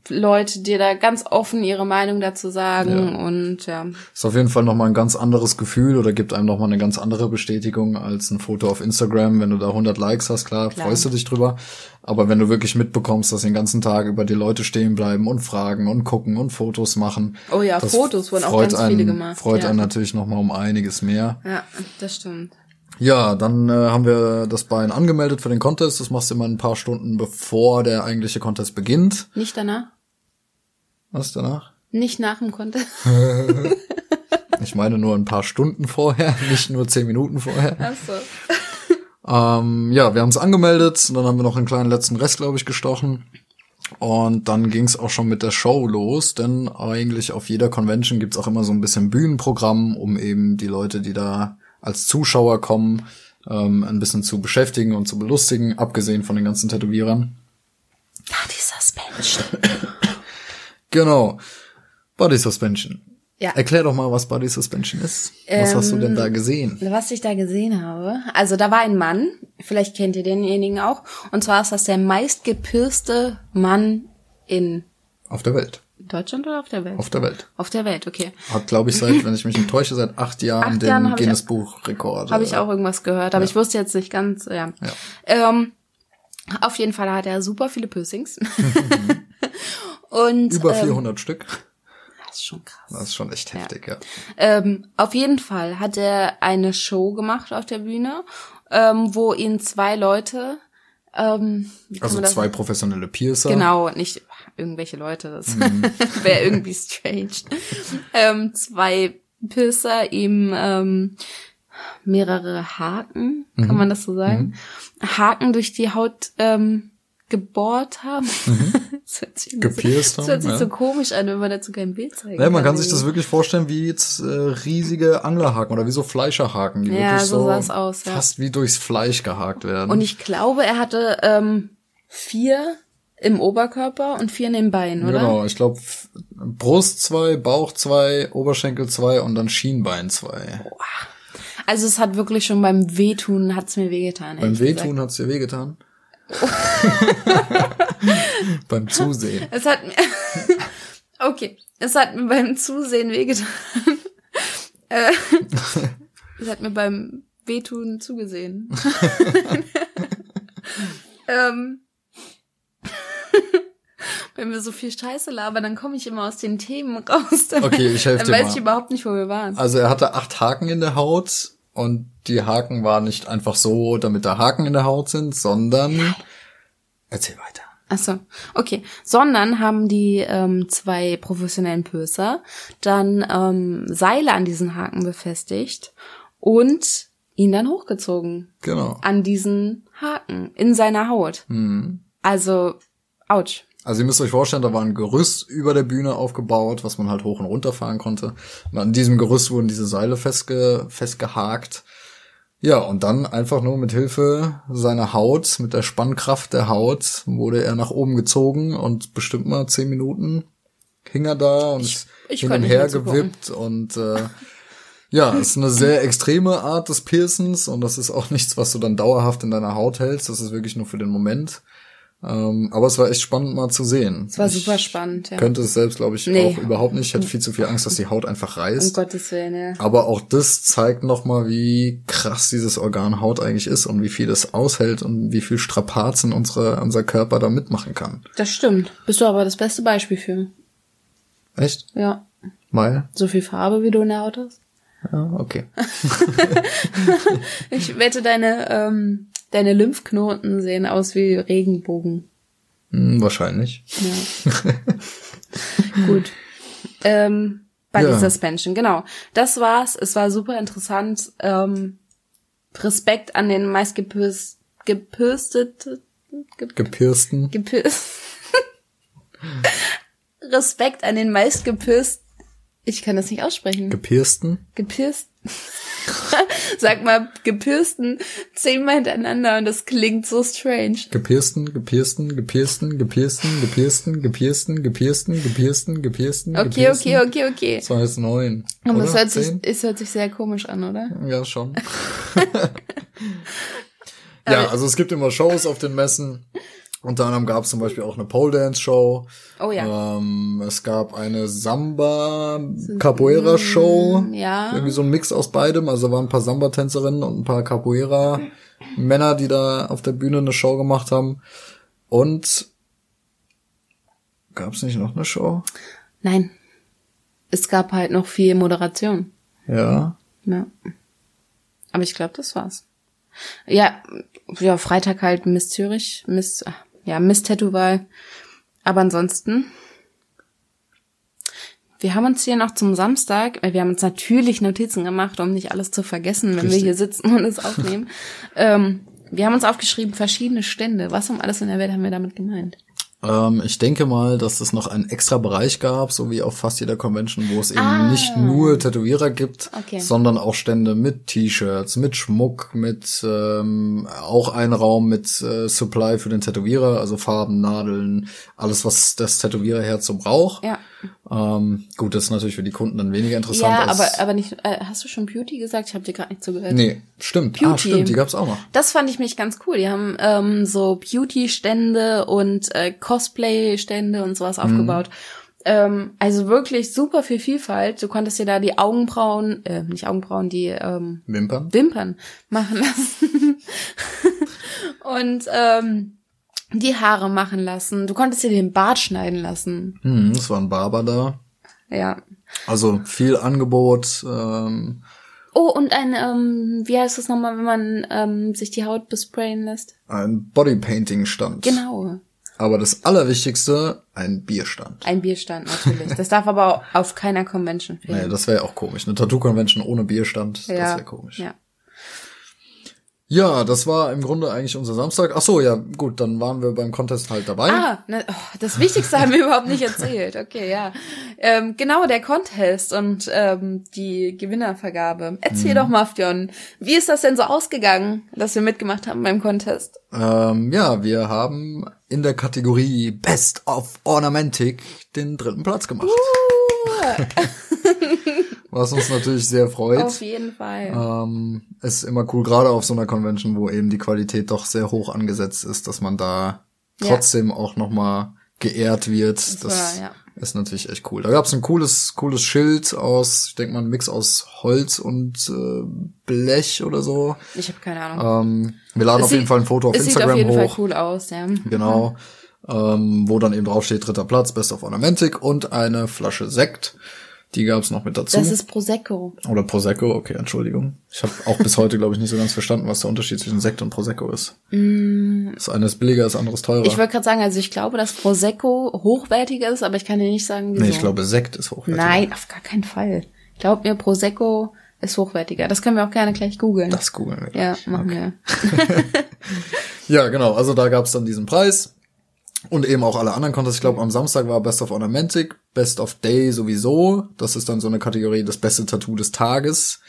[SPEAKER 1] Leute dir da ganz offen ihre Meinung dazu sagen und ja.
[SPEAKER 2] Ist auf jeden Fall nochmal ein ganz anderes Gefühl oder gibt einem nochmal eine ganz andere Bestätigung als ein Foto auf Instagram. Wenn du da 100 Likes hast, klar,
[SPEAKER 1] Klar.
[SPEAKER 2] freust du dich drüber. Aber wenn du wirklich mitbekommst, dass den ganzen Tag über die Leute stehen bleiben und fragen und gucken und Fotos machen.
[SPEAKER 1] Oh ja, Fotos wurden auch ganz
[SPEAKER 2] einen,
[SPEAKER 1] viele gemacht,
[SPEAKER 2] Freut
[SPEAKER 1] ja.
[SPEAKER 2] einen natürlich nochmal um einiges mehr.
[SPEAKER 1] Ja, das stimmt.
[SPEAKER 2] Ja, dann äh, haben wir das Bein angemeldet für den Contest. Das machst du immer ein paar Stunden bevor der eigentliche Contest beginnt.
[SPEAKER 1] Nicht danach?
[SPEAKER 2] Was danach?
[SPEAKER 1] Nicht nach dem Contest?
[SPEAKER 2] Ich meine nur ein paar Stunden vorher, nicht nur zehn Minuten vorher.
[SPEAKER 1] Achso.
[SPEAKER 2] Ähm, ja, wir haben es angemeldet und dann haben wir noch einen kleinen letzten Rest, glaube ich, gestochen. Und dann ging es auch schon mit der Show los, denn eigentlich auf jeder Convention gibt's auch immer so ein bisschen Bühnenprogramm, um eben die Leute, die da als Zuschauer kommen, ähm, ein bisschen zu beschäftigen und zu belustigen, abgesehen von den ganzen Tätowierern.
[SPEAKER 1] Ah, die Suspension.
[SPEAKER 2] Genau. Body Suspension.
[SPEAKER 1] Ja.
[SPEAKER 2] Erklär doch mal, was Body Suspension ist. Was hast du denn da gesehen?
[SPEAKER 1] Was ich da gesehen habe, also da war ein Mann, vielleicht kennt ihr denjenigen auch, und zwar ist das der meistgepirste Mann in
[SPEAKER 2] Auf der Welt.
[SPEAKER 1] Deutschland oder auf der Welt?
[SPEAKER 2] Auf der Welt.
[SPEAKER 1] Auf der Welt, okay.
[SPEAKER 2] Hat, glaube ich, seit, wenn ich mich nicht täusche, seit acht Jahren
[SPEAKER 1] Acht
[SPEAKER 2] den
[SPEAKER 1] Jahren
[SPEAKER 2] Guinness Buch Rekord.
[SPEAKER 1] Habe ich auch irgendwas gehört, aber ich wusste jetzt nicht ganz, ja. Ähm, auf jeden Fall hat er super viele Piercings. und
[SPEAKER 2] Über
[SPEAKER 1] ähm,
[SPEAKER 2] 400 Stück.
[SPEAKER 1] Das ist schon krass.
[SPEAKER 2] Das ist schon echt heftig, ja.
[SPEAKER 1] Ähm, auf jeden Fall hat er eine Show gemacht auf der Bühne, ähm, wo ihn zwei Leute, ähm,
[SPEAKER 2] Also zwei professionelle Piercer.
[SPEAKER 1] Genau, nicht irgendwelche Leute, das wäre irgendwie strange. ähm, zwei Pisser ihm ähm, mehrere Haken, kann man das so sagen? Haken durch die Haut ähm, gebohrt haben. das hört sich,
[SPEAKER 2] Gepierst
[SPEAKER 1] das hört sich
[SPEAKER 2] haben,
[SPEAKER 1] so
[SPEAKER 2] ja.
[SPEAKER 1] komisch an, wenn man dazu kein Bild zeigen
[SPEAKER 2] Ja, man kann
[SPEAKER 1] kann
[SPEAKER 2] sich das wirklich vorstellen wie jetzt äh, riesige Anglerhaken oder wie so Fleischerhaken, die
[SPEAKER 1] Ja,
[SPEAKER 2] wirklich
[SPEAKER 1] so
[SPEAKER 2] so,
[SPEAKER 1] aus, ja.
[SPEAKER 2] fast wie durchs Fleisch gehakt werden.
[SPEAKER 1] Und ich glaube, er hatte ähm, vier im Oberkörper und vier in den Beinen, oder?
[SPEAKER 2] Genau, ich glaube Brust zwei, Bauch zwei, Oberschenkel zwei und dann Schienbein zwei.
[SPEAKER 1] Also es hat wirklich schon beim Wehtun hat's mir wehgetan.
[SPEAKER 2] Beim
[SPEAKER 1] ehrlich gesagt.
[SPEAKER 2] Wehtun hat's dir wehgetan? Beim Zusehen.
[SPEAKER 1] Es hat mir okay, es hat mir beim Zusehen wehgetan. äh, es hat mir beim Wehtun zugesehen. ähm, wenn wir so viel Scheiße labern, dann komme ich immer aus den Themen raus. Dann,
[SPEAKER 2] Okay, ich helf
[SPEAKER 1] dann
[SPEAKER 2] dir
[SPEAKER 1] weiß
[SPEAKER 2] mal.
[SPEAKER 1] ich überhaupt nicht, wo wir waren.
[SPEAKER 2] Also er hatte acht Haken in der Haut und die Haken waren nicht einfach so, damit da Haken in der Haut sind, sondern erzähl weiter.
[SPEAKER 1] Ach so, okay. Sondern haben die ähm, zwei professionellen Pöser dann ähm, Seile an diesen Haken befestigt und ihn dann hochgezogen
[SPEAKER 2] Genau.
[SPEAKER 1] an diesen Haken in seiner Haut. Also, ouch.
[SPEAKER 2] Also ihr müsst euch vorstellen, da war ein Gerüst über der Bühne aufgebaut, was man halt hoch und runter fahren konnte. Und an diesem Gerüst wurden diese Seile festge festgehakt. Ja, und dann einfach nur mit Hilfe seiner Haut, mit der Spannkraft der Haut, wurde er nach oben gezogen und bestimmt mal zehn Minuten hing er da und ist
[SPEAKER 1] ich
[SPEAKER 2] hin und her gewippt und äh, ja, ist eine sehr extreme Art des Piercens und das ist auch nichts, was du dann dauerhaft in deiner Haut hältst. Das ist wirklich nur für den Moment. Ähm, aber es war echt spannend mal zu sehen.
[SPEAKER 1] Es war
[SPEAKER 2] ich
[SPEAKER 1] super spannend, ja.
[SPEAKER 2] Könnte es selbst, glaube ich,
[SPEAKER 1] Nee.
[SPEAKER 2] auch überhaupt nicht. Ich hätte viel zu viel Angst, dass die Haut einfach
[SPEAKER 1] Um
[SPEAKER 2] reißt.
[SPEAKER 1] Gottes Willen, ja.
[SPEAKER 2] aber auch das zeigt nochmal, wie krass dieses Organ Haut eigentlich ist und wie viel es aushält und wie viel Strapazen unsere, unser Körper da mitmachen kann.
[SPEAKER 1] Das stimmt. Bist du aber das beste Beispiel für.
[SPEAKER 2] Echt?
[SPEAKER 1] Ja.
[SPEAKER 2] Mal?
[SPEAKER 1] So viel Farbe, wie du in der Haut hast.
[SPEAKER 2] Ja, okay.
[SPEAKER 1] Ich wette, deine, ähm, deine Lymphknoten sehen aus wie Regenbogen.
[SPEAKER 2] Hm, wahrscheinlich.
[SPEAKER 1] Ja. Gut. Ähm, Body
[SPEAKER 2] Ja.
[SPEAKER 1] Suspension, genau. Das war's. Es war super interessant. Ähm, Respekt an den meistgepürst, gepürstet, ge,
[SPEAKER 2] Gepiersten.
[SPEAKER 1] gepürst. Respekt an den meistgepürst. Ich kann das nicht aussprechen.
[SPEAKER 2] Gepiersten?
[SPEAKER 1] Gepierst. Sag mal, gepürsten zehnmal hintereinander und das klingt so strange.
[SPEAKER 2] Gepiersten, gepiersten, gepiersten, gepiersten, gepiersten, gepiersten, gepiersten, gepiersten, gepiersten,
[SPEAKER 1] Okay, okay, okay, okay.
[SPEAKER 2] Das war jetzt neun.
[SPEAKER 1] Aber es hört, sich, es hört sich sehr komisch an, oder?
[SPEAKER 2] Ja, schon. ja, also es gibt immer Shows auf den Messen. Unter anderem gab es zum Beispiel auch eine Pole Dance Show.
[SPEAKER 1] Oh ja.
[SPEAKER 2] Ähm, es gab eine Samba Capoeira Show.
[SPEAKER 1] Ja.
[SPEAKER 2] Irgendwie so ein Mix aus beidem. Also da waren ein paar Samba-Tänzerinnen und ein paar Capoeira Männer, die da auf der Bühne eine Show gemacht haben. Und gab es nicht noch eine Show?
[SPEAKER 1] Nein. Es gab halt noch viel Moderation.
[SPEAKER 2] Ja.
[SPEAKER 1] Ja. Aber ich glaube, das war's. Ja, ja, Freitag halt Miss Zürich, Miss, ah, ja, Miss Tattoo-Wahl. Aber ansonsten, wir haben uns hier noch zum Samstag, weil wir haben uns natürlich Notizen gemacht, um nicht alles zu vergessen, wenn wir
[SPEAKER 2] Richtig.
[SPEAKER 1] hier sitzen und es aufnehmen. ähm, wir haben uns aufgeschrieben, verschiedene Stände. Was um alles in der Welt haben wir damit gemeint?
[SPEAKER 2] Ähm, ich denke mal, dass es noch einen extra Bereich gab, so wie auf fast jeder Convention, wo es eben
[SPEAKER 1] Ah.
[SPEAKER 2] nicht nur Tätowierer gibt,
[SPEAKER 1] Okay.
[SPEAKER 2] sondern auch Stände mit T-Shirts, mit Schmuck, mit ähm, auch ein Raum mit äh, Supply für den Tätowierer, also Farben, Nadeln, alles, was das Tätowiererherz so braucht.
[SPEAKER 1] Ja.
[SPEAKER 2] Ähm, gut, das ist natürlich für die Kunden dann weniger interessant.
[SPEAKER 1] Ja, aber, aber nicht, äh, hast du schon Beauty gesagt? Ich habe dir gerade nicht zugehört.
[SPEAKER 2] Nee, stimmt. Ah,
[SPEAKER 1] Beauty.
[SPEAKER 2] stimmt, die gab's auch noch.
[SPEAKER 1] Das fand ich mich ganz cool. Die haben ähm, so Beauty-Stände und äh, Cosplay-Stände und sowas aufgebaut. Ähm, also wirklich super viel Vielfalt. Du konntest dir da die Augenbrauen, äh, nicht Augenbrauen, die ähm,
[SPEAKER 2] Wimpern.
[SPEAKER 1] Wimpern machen lassen. und ähm, die Haare machen lassen. Du konntest dir den Bart schneiden lassen.
[SPEAKER 2] Hm, es war ein Barber da.
[SPEAKER 1] Ja.
[SPEAKER 2] Also viel Angebot. Ähm,
[SPEAKER 1] Oh, und ein, ähm, wie heißt das nochmal, wenn man ähm, sich die Haut besprayen lässt?
[SPEAKER 2] ein Bodypainting-Stand.
[SPEAKER 1] Genau.
[SPEAKER 2] Aber das Allerwichtigste, ein Bierstand.
[SPEAKER 1] Ein Bierstand natürlich. Das darf aber auf keiner Convention fehlen.
[SPEAKER 2] Naja, das wäre ja auch komisch. Eine Tattoo-Convention ohne Bierstand, das
[SPEAKER 1] ja.
[SPEAKER 2] wäre komisch.
[SPEAKER 1] Ja.
[SPEAKER 2] Ja, das war im Grunde eigentlich unser Samstag. Ach so, ja, gut, dann waren wir beim Contest halt dabei.
[SPEAKER 1] Ah, ne, oh, das Wichtigste haben wir überhaupt nicht erzählt. Okay, ja. Ähm, genau, der Contest und ähm, die Gewinnervergabe. Erzähl
[SPEAKER 2] Mhm.
[SPEAKER 1] doch mal, Fionn, wie ist das denn so ausgegangen, dass wir mitgemacht haben beim Contest?
[SPEAKER 2] Ähm, ja, wir haben in der Kategorie Best of Ornamentic den dritten Platz gemacht. Was uns natürlich sehr freut.
[SPEAKER 1] Auf jeden Fall.
[SPEAKER 2] Ähm, ist immer cool, gerade auf so einer Convention, wo eben die Qualität doch sehr hoch angesetzt ist, dass man da
[SPEAKER 1] Ja.
[SPEAKER 2] trotzdem auch nochmal geehrt wird. Das,
[SPEAKER 1] war, ja.
[SPEAKER 2] ist natürlich echt cool. Da gab's ein cooles, cooles Schild aus, ich denke mal, ein Mix aus Holz und äh, Blech oder so.
[SPEAKER 1] Ich habe keine Ahnung.
[SPEAKER 2] Ähm, wir laden
[SPEAKER 1] Es
[SPEAKER 2] auf jeden
[SPEAKER 1] sieht-
[SPEAKER 2] Fall ein Foto auf
[SPEAKER 1] es
[SPEAKER 2] Instagram
[SPEAKER 1] sieht auf jeden
[SPEAKER 2] hoch.
[SPEAKER 1] Fall cool aus, ja.
[SPEAKER 2] Genau. Ähm, wo dann eben draufsteht, dritter Platz, Best of Ornamentic und eine Flasche Sekt. Die gab's noch mit dazu.
[SPEAKER 1] Das ist Prosecco.
[SPEAKER 2] Oder Prosecco, okay, Entschuldigung. Ich habe auch bis heute, glaube ich, nicht so ganz verstanden, was der Unterschied zwischen Sekt und Prosecco ist. Das eine ist billiger, das andere ist teurer.
[SPEAKER 1] Mm. Ich wollte gerade sagen, also ich glaube, dass Prosecco hochwertiger ist, aber ich kann dir nicht sagen, wieso.
[SPEAKER 2] nee, ich glaube, Sekt ist hochwertiger.
[SPEAKER 1] Nein, auf gar keinen Fall. Glaub mir, Prosecco ist hochwertiger. Das können wir auch gerne gleich googeln.
[SPEAKER 2] Das googeln wir.
[SPEAKER 1] Ja,
[SPEAKER 2] gleich.
[SPEAKER 1] machen wir.
[SPEAKER 2] Ja, genau. Also da gab's dann diesen Preis. Und eben auch alle anderen Contests. Ich glaube, am Samstag war Best of Ornamentic, Best of Day sowieso. Das ist dann so eine Kategorie, das beste Tattoo des Tages.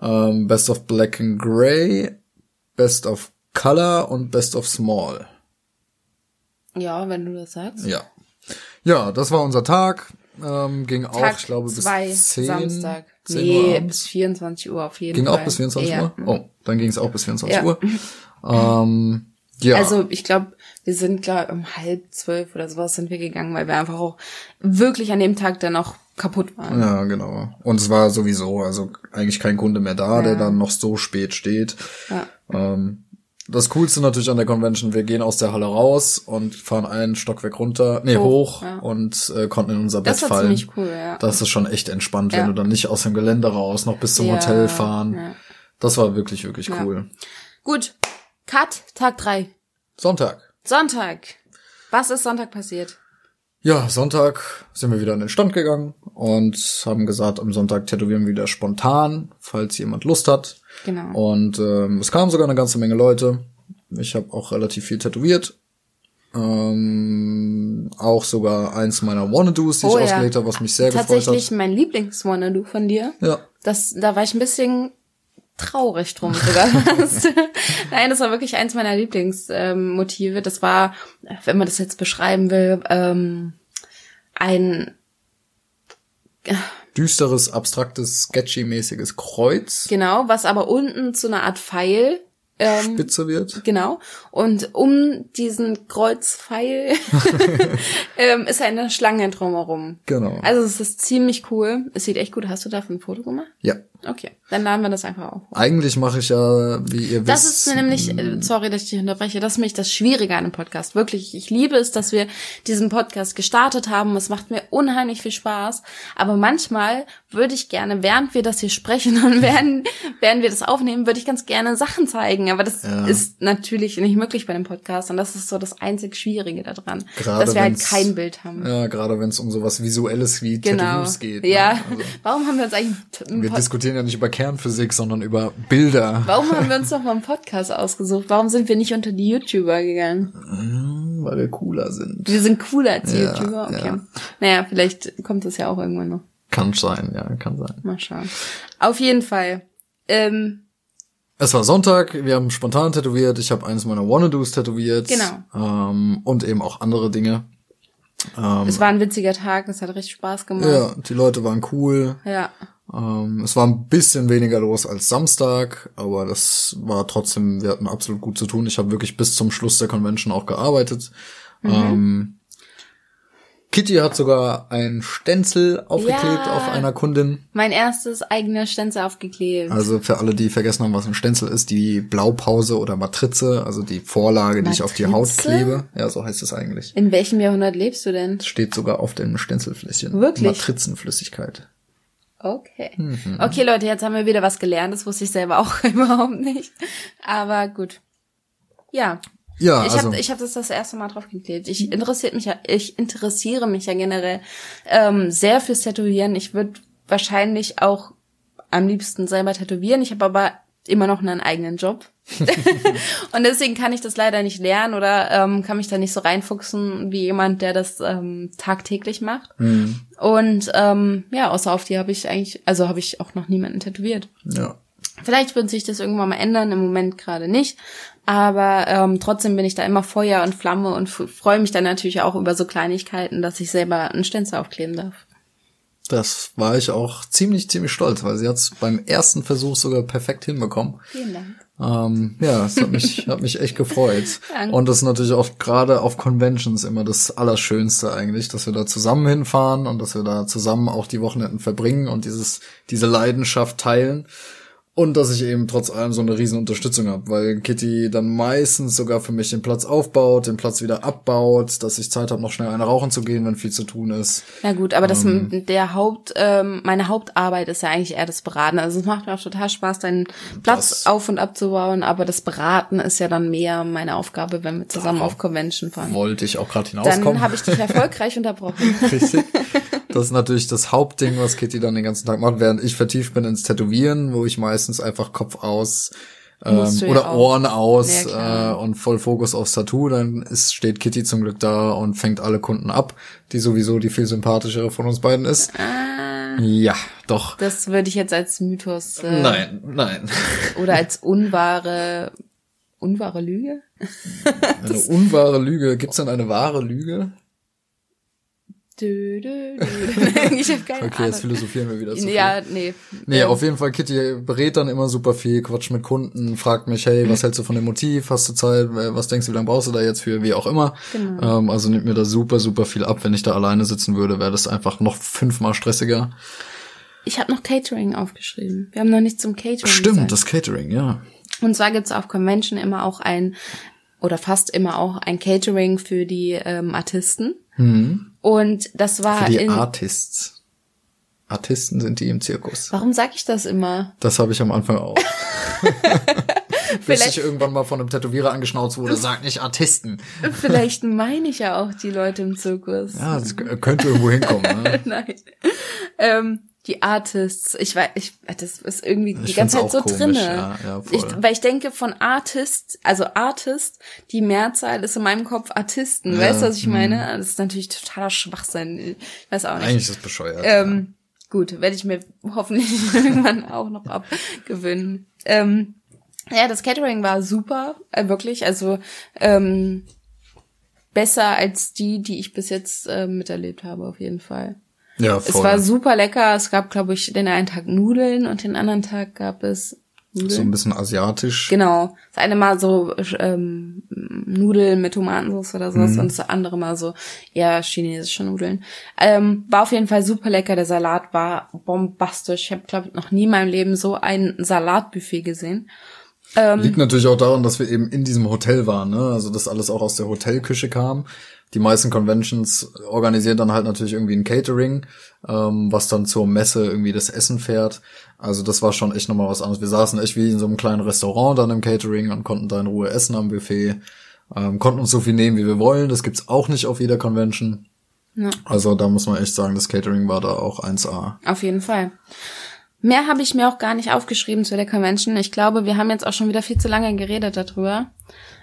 [SPEAKER 2] Ähm, Best of Black and Grey, Best of Color und Best of Small.
[SPEAKER 1] Ja, wenn du das sagst.
[SPEAKER 2] Ja. Ja, das war unser Tag. Ähm, ging auch,
[SPEAKER 1] Tag
[SPEAKER 2] ich glaube, bis
[SPEAKER 1] zwei,
[SPEAKER 2] 10,
[SPEAKER 1] Samstag.
[SPEAKER 2] 10
[SPEAKER 1] nee, bis 24 Uhr auf jeden
[SPEAKER 2] Ging
[SPEAKER 1] Fall.
[SPEAKER 2] auch bis 24
[SPEAKER 1] ja.
[SPEAKER 2] Uhr? Oh, dann ging es auch bis 24
[SPEAKER 1] Ja.
[SPEAKER 2] Uhr. Ähm, ja.
[SPEAKER 1] Also ich glaube, wir sind glaub, um halb zwölf oder sowas sind wir gegangen, weil wir einfach auch wirklich an dem Tag dann noch kaputt waren.
[SPEAKER 2] Ja, genau. Und es war sowieso, also eigentlich kein Kunde mehr da, der dann noch so spät steht.
[SPEAKER 1] Ja.
[SPEAKER 2] Ähm, das Coolste natürlich an der Convention, wir gehen aus der Halle raus und fahren einen Stockwerk runter, nee,
[SPEAKER 1] Hoch,
[SPEAKER 2] hoch,
[SPEAKER 1] ja.
[SPEAKER 2] und äh, konnten in unser Bett
[SPEAKER 1] Das war
[SPEAKER 2] fallen.
[SPEAKER 1] ziemlich cool, ja.
[SPEAKER 2] Das ist schon echt entspannt,
[SPEAKER 1] Ja.
[SPEAKER 2] wenn du dann nicht aus dem Gelände raus noch bis zum
[SPEAKER 1] Ja,
[SPEAKER 2] Hotel fahren.
[SPEAKER 1] ja.
[SPEAKER 2] Das war wirklich, wirklich
[SPEAKER 1] Ja.
[SPEAKER 2] cool.
[SPEAKER 1] Gut. Cut, Tag drei.
[SPEAKER 2] Sonntag.
[SPEAKER 1] Sonntag. Was ist Sonntag passiert?
[SPEAKER 2] Ja, Sonntag sind wir wieder an den Stand gegangen und haben gesagt, am Sonntag tätowieren wir wieder spontan, falls jemand Lust hat.
[SPEAKER 1] Genau.
[SPEAKER 2] Und ähm, es kamen sogar eine ganze Menge Leute. Ich habe auch relativ viel tätowiert. Ähm, auch sogar eins meiner Wannadoos, die
[SPEAKER 1] Oh
[SPEAKER 2] ich
[SPEAKER 1] ja.
[SPEAKER 2] ausgelegt habe, was mich sehr gefreut
[SPEAKER 1] Tatsächlich
[SPEAKER 2] hat.
[SPEAKER 1] mein Lieblings-Wannabe von dir.
[SPEAKER 2] Ja,
[SPEAKER 1] Das, da war ich ein bisschen traurig drum sogar. Nein, das war wirklich eins meiner Lieblingsmotive. Ähm, das war, wenn man das jetzt beschreiben will, ähm, ein
[SPEAKER 2] düsteres, abstraktes, sketchy-mäßiges Kreuz.
[SPEAKER 1] genau, was aber unten zu einer Art Pfeil ähm,
[SPEAKER 2] Spitze wird.
[SPEAKER 1] Genau. Und um diesen Kreuzpfeil ähm, ist eine Schlange drumherum.
[SPEAKER 2] Genau.
[SPEAKER 1] Also es ist ziemlich cool. Es sieht echt gut. Hast du davon ein Foto gemacht?
[SPEAKER 2] Ja.
[SPEAKER 1] Okay, dann laden wir das einfach auf.
[SPEAKER 2] Eigentlich mache ich ja, wie ihr
[SPEAKER 1] Das
[SPEAKER 2] wisst.
[SPEAKER 1] ist nämlich, äh, sorry, dass ich dich unterbreche, das ist nämlich das Schwierige an einem Podcast. Wirklich, ich liebe es, dass wir diesen Podcast gestartet haben. Es macht mir unheimlich viel Spaß. Aber manchmal würde ich gerne, während wir das hier sprechen und während, während wir das aufnehmen, würde ich ganz gerne Sachen zeigen. Aber das
[SPEAKER 2] Ja.
[SPEAKER 1] ist natürlich nicht möglich bei einem Podcast. Und das ist so das einzig Schwierige daran.
[SPEAKER 2] Gerade
[SPEAKER 1] dass wir halt kein Bild haben.
[SPEAKER 2] Ja, gerade wenn es um sowas Visuelles wie
[SPEAKER 1] Genau.
[SPEAKER 2] Tattoos geht. ne?
[SPEAKER 1] Ja.
[SPEAKER 2] Also,
[SPEAKER 1] Warum haben wir uns eigentlich
[SPEAKER 2] wir
[SPEAKER 1] Pod-
[SPEAKER 2] diskutieren ja nicht über Kernphysik, sondern über Bilder.
[SPEAKER 1] Warum haben wir uns noch mal einen Podcast ausgesucht? Warum sind wir nicht unter die YouTuber gegangen?
[SPEAKER 2] Weil wir cooler sind.
[SPEAKER 1] Wir sind cooler als die
[SPEAKER 2] Ja,
[SPEAKER 1] YouTuber, okay.
[SPEAKER 2] ja.
[SPEAKER 1] Naja, vielleicht kommt das ja auch irgendwann noch.
[SPEAKER 2] Kann sein, ja, kann sein.
[SPEAKER 1] Mal schauen. Auf jeden Fall. Ähm,
[SPEAKER 2] Es war Sonntag, wir haben spontan tätowiert, ich habe eines meiner Wannadoos tätowiert.
[SPEAKER 1] Genau.
[SPEAKER 2] Ähm, und eben auch andere Dinge. Ähm,
[SPEAKER 1] es war ein witziger Tag, es hat richtig Spaß gemacht.
[SPEAKER 2] ja, die Leute waren cool.
[SPEAKER 1] Ja.
[SPEAKER 2] Ähm, es war ein bisschen weniger los als Samstag, aber das war trotzdem, wir hatten absolut gut zu tun. Ich habe wirklich bis zum Schluss der Convention auch gearbeitet.
[SPEAKER 1] Mhm.
[SPEAKER 2] Ähm, Kitty hat sogar ein Stenzel aufgeklebt
[SPEAKER 1] Ja.
[SPEAKER 2] auf einer Kundin.
[SPEAKER 1] Mein erstes eigener Stenzel aufgeklebt.
[SPEAKER 2] Also für alle, die vergessen haben, was ein Stenzel ist, die Blaupause oder Matrize, also die Vorlage, die ich auf die Haut
[SPEAKER 1] Matrize?
[SPEAKER 2] klebe. Ja, so heißt es eigentlich.
[SPEAKER 1] In welchem Jahrhundert lebst du denn?
[SPEAKER 2] Steht sogar auf dem Stenzelfläschchen.
[SPEAKER 1] Wirklich?
[SPEAKER 2] Matrizenflüssigkeit.
[SPEAKER 1] Okay.
[SPEAKER 2] Mhm.
[SPEAKER 1] Okay, Leute, jetzt haben wir wieder was gelernt. Das wusste ich selber auch überhaupt nicht. Aber gut. Ja.
[SPEAKER 2] Ja,
[SPEAKER 1] Ich
[SPEAKER 2] also
[SPEAKER 1] habe ich hab das das erste Mal drauf geklebt. Ich interessiert mich ja, ich interessiere mich ja generell ähm, sehr fürs Tätowieren. Ich würde wahrscheinlich auch am liebsten selber tätowieren. Ich habe aber immer noch einen eigenen Job. und deswegen kann ich das leider nicht lernen oder ähm, kann mich da nicht so reinfuchsen wie jemand, der das ähm, tagtäglich macht.
[SPEAKER 2] Mhm.
[SPEAKER 1] Und ähm, ja, außer auf die habe ich eigentlich, also habe ich auch noch niemanden tätowiert.
[SPEAKER 2] ja.
[SPEAKER 1] Vielleicht wird sich das irgendwann mal ändern, im Moment gerade nicht. Aber ähm, trotzdem bin ich da immer Feuer und Flamme und freue mich dann natürlich auch über so Kleinigkeiten, dass ich selber einen Stenzel aufkleben darf.
[SPEAKER 2] Das war ich auch ziemlich, ziemlich stolz, weil sie hat es beim ersten Versuch sogar perfekt hinbekommen.
[SPEAKER 1] Vielen Dank.
[SPEAKER 2] Ähm, ja, es hat mich, hat mich echt gefreut.
[SPEAKER 1] Danke.
[SPEAKER 2] Und das ist natürlich auch gerade auf Conventions immer das Allerschönste eigentlich, dass wir da zusammen hinfahren und dass wir da zusammen auch die Wochenenden verbringen und dieses, diese Leidenschaft teilen. Und dass ich eben trotz allem so eine riesen Unterstützung habe, weil Kitty dann meistens sogar für mich den Platz aufbaut, den Platz wieder abbaut, dass ich Zeit habe, noch schnell eine rauchen zu gehen, wenn viel zu tun ist.
[SPEAKER 1] Na gut, aber das
[SPEAKER 2] Ähm.
[SPEAKER 1] der Haupt, ähm, meine Hauptarbeit ist ja eigentlich eher das Beraten. Also es macht mir auch total Spaß, deinen Platz
[SPEAKER 2] Das-
[SPEAKER 1] auf und abzubauen, aber das Beraten ist ja dann mehr meine Aufgabe, wenn wir zusammen auf Convention fahren.
[SPEAKER 2] Wollte ich auch gerade
[SPEAKER 1] Dann
[SPEAKER 2] hinauskommen.
[SPEAKER 1] habe ich dich erfolgreich unterbrochen.
[SPEAKER 2] Richtig. Das ist natürlich das Hauptding, was Kitty dann den ganzen Tag macht, während ich vertieft bin ins Tätowieren, wo ich meistens einfach Kopf aus ähm,
[SPEAKER 1] ja
[SPEAKER 2] oder
[SPEAKER 1] auch.
[SPEAKER 2] Ohren aus
[SPEAKER 1] Ja,
[SPEAKER 2] äh, und voll Fokus aufs Tattoo, dann ist, steht Kitty zum Glück da und fängt alle Kunden ab, die sowieso die viel sympathischere von uns beiden ist.
[SPEAKER 1] Ah,
[SPEAKER 2] Ja, doch.
[SPEAKER 1] das würde ich jetzt als Mythos äh,
[SPEAKER 2] Nein, nein.
[SPEAKER 1] oder als unwahre unwahre Lüge.
[SPEAKER 2] Eine unwahre Lüge. Gibt's denn eine wahre Lüge?
[SPEAKER 1] Dö, dö, dö. ich habe keine
[SPEAKER 2] Okay, jetzt
[SPEAKER 1] Ahnung.
[SPEAKER 2] philosophieren wir wieder zu viel.
[SPEAKER 1] Ja, nee.
[SPEAKER 2] Nee,
[SPEAKER 1] Ähm,
[SPEAKER 2] auf jeden Fall, Kitty berät dann immer super viel, quatscht mit Kunden, fragt mich, hey, was hältst du von dem Motiv? Hast du Zeit? Äh, Was denkst du, wie lange brauchst du da jetzt für? Wie auch immer.
[SPEAKER 1] Genau.
[SPEAKER 2] Ähm, also nimmt mir da super, super viel ab. Wenn ich da alleine sitzen würde, wäre das einfach noch fünfmal stressiger.
[SPEAKER 1] Ich habe noch Catering aufgeschrieben. Wir haben noch nicht zum Catering
[SPEAKER 2] Stimmt,
[SPEAKER 1] gesagt.
[SPEAKER 2] das Catering, ja.
[SPEAKER 1] Und zwar gibt's auf Convention immer auch ein, oder fast immer auch ein Catering für die ähm, Artisten. Und das war
[SPEAKER 2] Für die
[SPEAKER 1] in.
[SPEAKER 2] Artists. Artisten sind die im Zirkus.
[SPEAKER 1] Warum sag ich das immer?
[SPEAKER 2] Das habe ich am Anfang auch. Bis ich irgendwann mal von einem Tätowierer angeschnauzt wurde, sag nicht Artisten.
[SPEAKER 1] Vielleicht meine ich ja auch die Leute im Zirkus.
[SPEAKER 2] Ja, das könnte irgendwo hinkommen. Ne?
[SPEAKER 1] Nein. Ähm, die Artists. Ich weiß, ich, das ist irgendwie die
[SPEAKER 2] Ich
[SPEAKER 1] ganze Zeit so
[SPEAKER 2] komisch,
[SPEAKER 1] drinne.
[SPEAKER 2] ja, ja,
[SPEAKER 1] ich, weil ich denke von Artist, also Artist, die Mehrzahl ist in meinem Kopf Artisten. weißt du, was ich meine? Das ist natürlich totaler Schwachsinn. Ich weiß auch nicht.
[SPEAKER 2] Eigentlich ist das bescheuert.
[SPEAKER 1] Ähm, gut, werde ich mir hoffentlich irgendwann auch noch abgewöhnen. Ähm, ja, das Catering war super, äh, wirklich. Also ähm, besser als die, die ich bis jetzt äh, miterlebt habe, auf jeden Fall.
[SPEAKER 2] Ja,
[SPEAKER 1] Es war super lecker. Es gab, glaube ich, den einen Tag Nudeln und den anderen Tag gab es Nudeln.
[SPEAKER 2] so ein bisschen asiatisch.
[SPEAKER 1] Genau. Das eine Mal so ähm, Nudeln mit Tomatensauce oder sowas und das andere Mal so eher chinesische Nudeln. Ähm, war auf jeden Fall super lecker. Der Salat war bombastisch. Ich habe, glaube ich, noch nie in meinem Leben so ein Salatbuffet gesehen.
[SPEAKER 2] Liegt natürlich auch daran, dass wir eben in diesem Hotel waren, ne? Also dass alles auch aus der Hotelküche kam. Die meisten Conventions organisieren dann halt natürlich irgendwie ein Catering, ähm, was dann zur Messe irgendwie das Essen fährt. Also das war schon echt nochmal was anderes. Wir saßen echt wie in so einem kleinen Restaurant dann im Catering und konnten da in Ruhe essen am Buffet. Ähm, konnten uns so viel nehmen, wie wir wollen. Das gibt's auch nicht auf jeder Convention.
[SPEAKER 1] Ja.
[SPEAKER 2] Also da muss man echt sagen, das Catering war da auch 1A.
[SPEAKER 1] Auf jeden Fall. Mehr habe ich mir auch gar nicht aufgeschrieben zu der Convention. Ich glaube, wir haben jetzt auch schon wieder viel zu lange geredet darüber.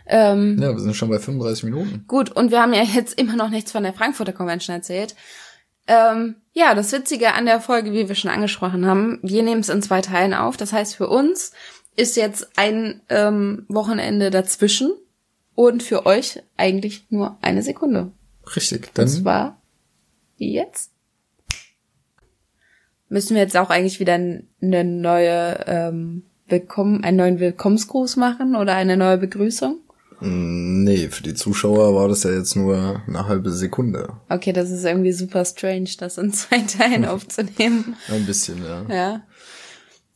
[SPEAKER 1] Ähm,
[SPEAKER 2] Ja, wir sind schon bei 35 Minuten.
[SPEAKER 1] Gut, und wir haben ja jetzt immer noch nichts von der Frankfurter Convention erzählt. Ähm, ja, das Witzige an der Folge, wie wir schon angesprochen haben, wir nehmen es in zwei Teilen auf. Das heißt, für uns ist jetzt ein ähm, Wochenende dazwischen und für euch eigentlich nur eine Sekunde.
[SPEAKER 2] Richtig,
[SPEAKER 1] Und
[SPEAKER 2] denn
[SPEAKER 1] zwar jetzt. Müssen wir jetzt auch eigentlich wieder eine neue ähm, Willkommen, einen neuen Willkommensgruß machen oder eine neue Begrüßung?
[SPEAKER 2] Nee, für die Zuschauer war das ja jetzt nur eine halbe Sekunde.
[SPEAKER 1] Okay, das ist irgendwie super strange, das in zwei Teilen aufzunehmen.
[SPEAKER 2] Ein bisschen, ja.
[SPEAKER 1] Ja.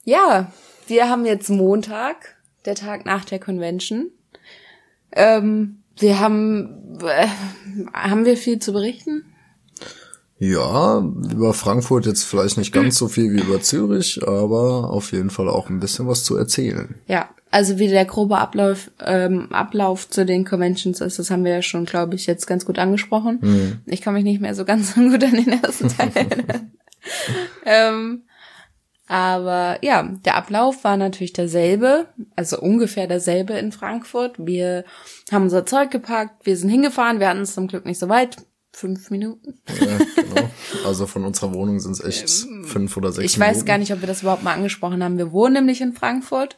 [SPEAKER 1] Ja, wir haben jetzt Montag, der Tag nach der Convention. Ähm, wir haben, äh, haben wir viel zu berichten?
[SPEAKER 2] Ja, über Frankfurt jetzt vielleicht nicht ganz so viel wie über Zürich, aber auf jeden Fall auch ein bisschen was zu erzählen.
[SPEAKER 1] Ja, also wie der grobe Ablauf, ähm, Ablauf zu den Conventions ist, das haben wir ja schon, glaube ich, jetzt ganz gut angesprochen.
[SPEAKER 2] Mhm.
[SPEAKER 1] Ich kann mich nicht mehr so ganz so gut an den ersten Teil erinnern. ähm, aber ja, der Ablauf war natürlich derselbe, also ungefähr derselbe in Frankfurt. Wir haben unser Zeug gepackt, wir sind hingefahren, wir hatten es zum Glück nicht so weit. Fünf Minuten.
[SPEAKER 2] Ja, genau. Also von unserer Wohnung sind es echt fünf oder sechs
[SPEAKER 1] Ich
[SPEAKER 2] Minuten.
[SPEAKER 1] weiß gar nicht, ob wir das überhaupt mal angesprochen haben. Wir wohnen nämlich in Frankfurt.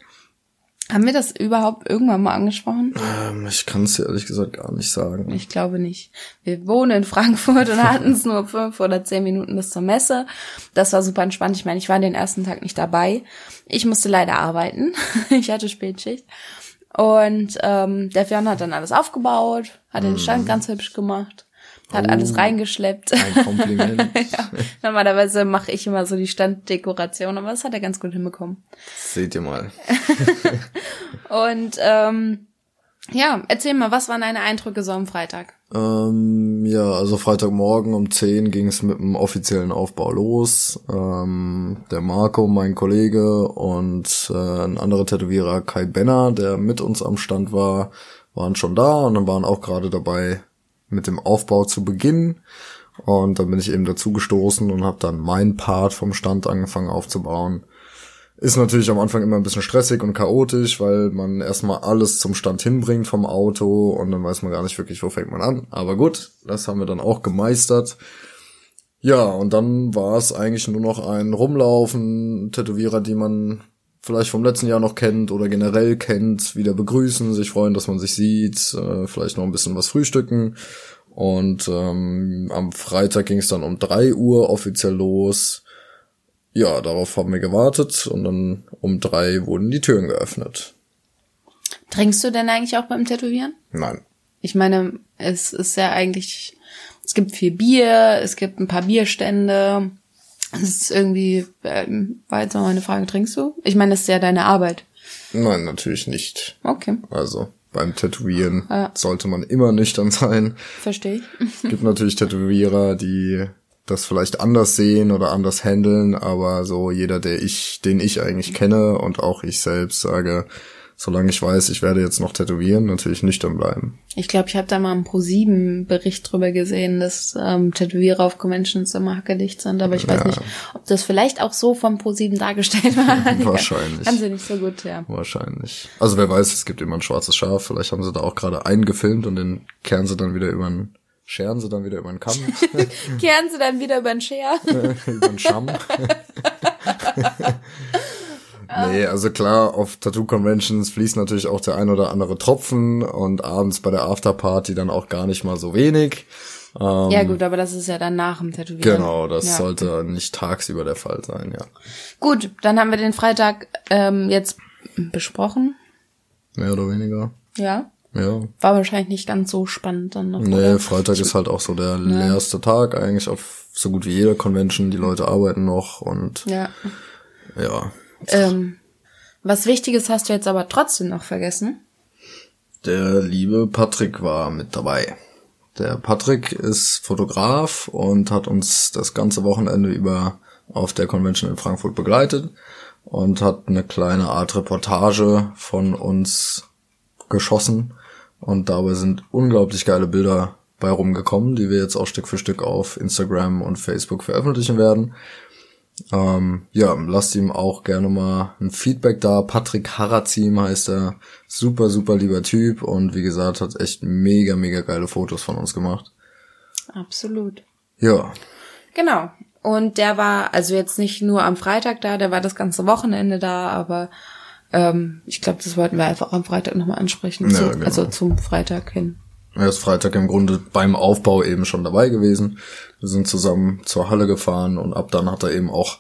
[SPEAKER 1] Haben wir das überhaupt irgendwann mal angesprochen?
[SPEAKER 2] Ähm, ich kann es dir ehrlich gesagt gar nicht sagen.
[SPEAKER 1] Ich glaube nicht. Wir wohnen in Frankfurt und hatten es nur fünf oder zehn Minuten bis zur Messe. Das war super entspannt. Ich meine, ich war den ersten Tag nicht dabei. Ich musste leider arbeiten. Ich hatte Spätschicht. Und ähm, der Fionn hat dann alles aufgebaut, hat den Stand ganz hübsch gemacht, hat
[SPEAKER 2] Oh.
[SPEAKER 1] alles reingeschleppt.
[SPEAKER 2] Ein Kompliment.
[SPEAKER 1] ja. Normalerweise mache ich immer so die Standdekoration, aber das hat er ganz gut hinbekommen.
[SPEAKER 2] Seht ihr mal.
[SPEAKER 1] Und ähm, ja, erzähl mal, was waren deine Eindrücke so am Freitag?
[SPEAKER 2] Ähm, ja, also Freitagmorgen um 10 ging es mit dem offiziellen Aufbau los. Ähm, der Marco, mein Kollege und äh, ein anderer Tätowierer, Kai Benner, der mit uns am Stand war, waren schon da und dann waren auch gerade dabei, mit dem Aufbau zu beginnen. Und dann bin ich eben dazu gestoßen und habe dann meinen Part vom Stand angefangen aufzubauen. Ist natürlich am Anfang immer ein bisschen stressig und chaotisch, weil man erstmal alles zum Stand hinbringt vom Auto und dann weiß man gar nicht wirklich, wo fängt man an. Aber gut, das haben wir dann auch gemeistert. Ja, und dann war es eigentlich nur noch ein Rumlaufen, Tätowierer, die man vielleicht vom letzten Jahr noch kennt oder generell kennt, wieder begrüßen, sich freuen, dass man sich sieht, äh, vielleicht noch ein bisschen was frühstücken. Und ähm, am Freitag ging es dann um drei Uhr offiziell los. Ja, darauf haben wir gewartet und dann um drei wurden die Türen geöffnet.
[SPEAKER 1] Trinkst du denn eigentlich auch beim Tätowieren?
[SPEAKER 2] Nein.
[SPEAKER 1] Ich meine, es ist ja eigentlich, es gibt viel Bier, es gibt ein paar Bierstände. Es ist irgendwie, ähm, war jetzt noch meine Frage, trinkst du? Ich meine, das ist ja deine Arbeit.
[SPEAKER 2] Nein, natürlich nicht.
[SPEAKER 1] Okay,
[SPEAKER 2] Also beim Tätowieren
[SPEAKER 1] Ja.
[SPEAKER 2] sollte man immer nüchtern sein.
[SPEAKER 1] verstehe ich.
[SPEAKER 2] Es gibt natürlich Tätowierer, die das vielleicht anders sehen oder anders handeln, aber so jeder, der ich, den ich eigentlich kenne und auch ich selbst sage, solange ich weiß, ich werde jetzt noch tätowieren, natürlich nüchtern bleiben.
[SPEAKER 1] Ich glaube, ich habe da mal einen Pro-7-Bericht drüber gesehen, dass ähm, Tätowierer auf Conventions immer hackedicht sind, aber ich weiß
[SPEAKER 2] Ja.
[SPEAKER 1] nicht, ob das vielleicht auch so vom Pro-7 dargestellt war.
[SPEAKER 2] Wahrscheinlich.
[SPEAKER 1] Kann sie nicht so gut, ja.
[SPEAKER 2] Wahrscheinlich. Also wer weiß, es gibt immer ein schwarzes Schaf, vielleicht haben sie da auch gerade einen gefilmt und den kehren sie dann wieder über den, scheren sie dann wieder über den Kamm,
[SPEAKER 1] Kehren sie dann wieder über den Share.
[SPEAKER 2] über den Scham. Nee, also klar, auf Tattoo-Conventions fließt natürlich auch der ein oder andere Tropfen und abends bei der Afterparty dann auch gar nicht mal so wenig. Ähm,
[SPEAKER 1] ja gut, aber das ist ja dann nach dem Tätowieren.
[SPEAKER 2] Genau, das
[SPEAKER 1] ja.
[SPEAKER 2] sollte nicht tagsüber der Fall sein, ja.
[SPEAKER 1] Gut, dann haben wir den Freitag ähm, jetzt besprochen.
[SPEAKER 2] Mehr oder weniger.
[SPEAKER 1] Ja.
[SPEAKER 2] Ja.
[SPEAKER 1] War wahrscheinlich nicht ganz so spannend dann noch.
[SPEAKER 2] Nee,
[SPEAKER 1] oder?
[SPEAKER 2] Freitag ist halt auch so der leerste Tag eigentlich auf so gut wie jeder Convention. Die Leute arbeiten noch und
[SPEAKER 1] Ja.
[SPEAKER 2] ja.
[SPEAKER 1] Ähm, was Wichtiges hast du jetzt aber trotzdem noch vergessen.
[SPEAKER 2] Der liebe Patrick war mit dabei. Der Patrick ist Fotograf und hat uns das ganze Wochenende über auf der Convention in Frankfurt begleitet und hat eine kleine Art Reportage von uns geschossen. Und dabei sind unglaublich geile Bilder bei rumgekommen, die wir jetzt auch Stück für Stück auf Instagram und Facebook veröffentlichen werden. Ähm, ja, lasst ihm auch gerne mal ein Feedback da. Patrick Harazim heißt er. Super, super lieber Typ und wie gesagt, hat echt mega, mega geile Fotos von uns gemacht.
[SPEAKER 1] Absolut.
[SPEAKER 2] Ja,
[SPEAKER 1] Genau. Und der war also jetzt nicht nur am Freitag da, der war das ganze Wochenende da, aber ähm, ich glaube, das wollten wir einfach am Freitag nochmal ansprechen.
[SPEAKER 2] Ja,
[SPEAKER 1] zu,
[SPEAKER 2] genau.
[SPEAKER 1] Also zum Freitag hin.
[SPEAKER 2] er ist Freitag im Grunde beim Aufbau eben schon dabei gewesen. Wir sind zusammen zur Halle gefahren und ab dann hat er eben auch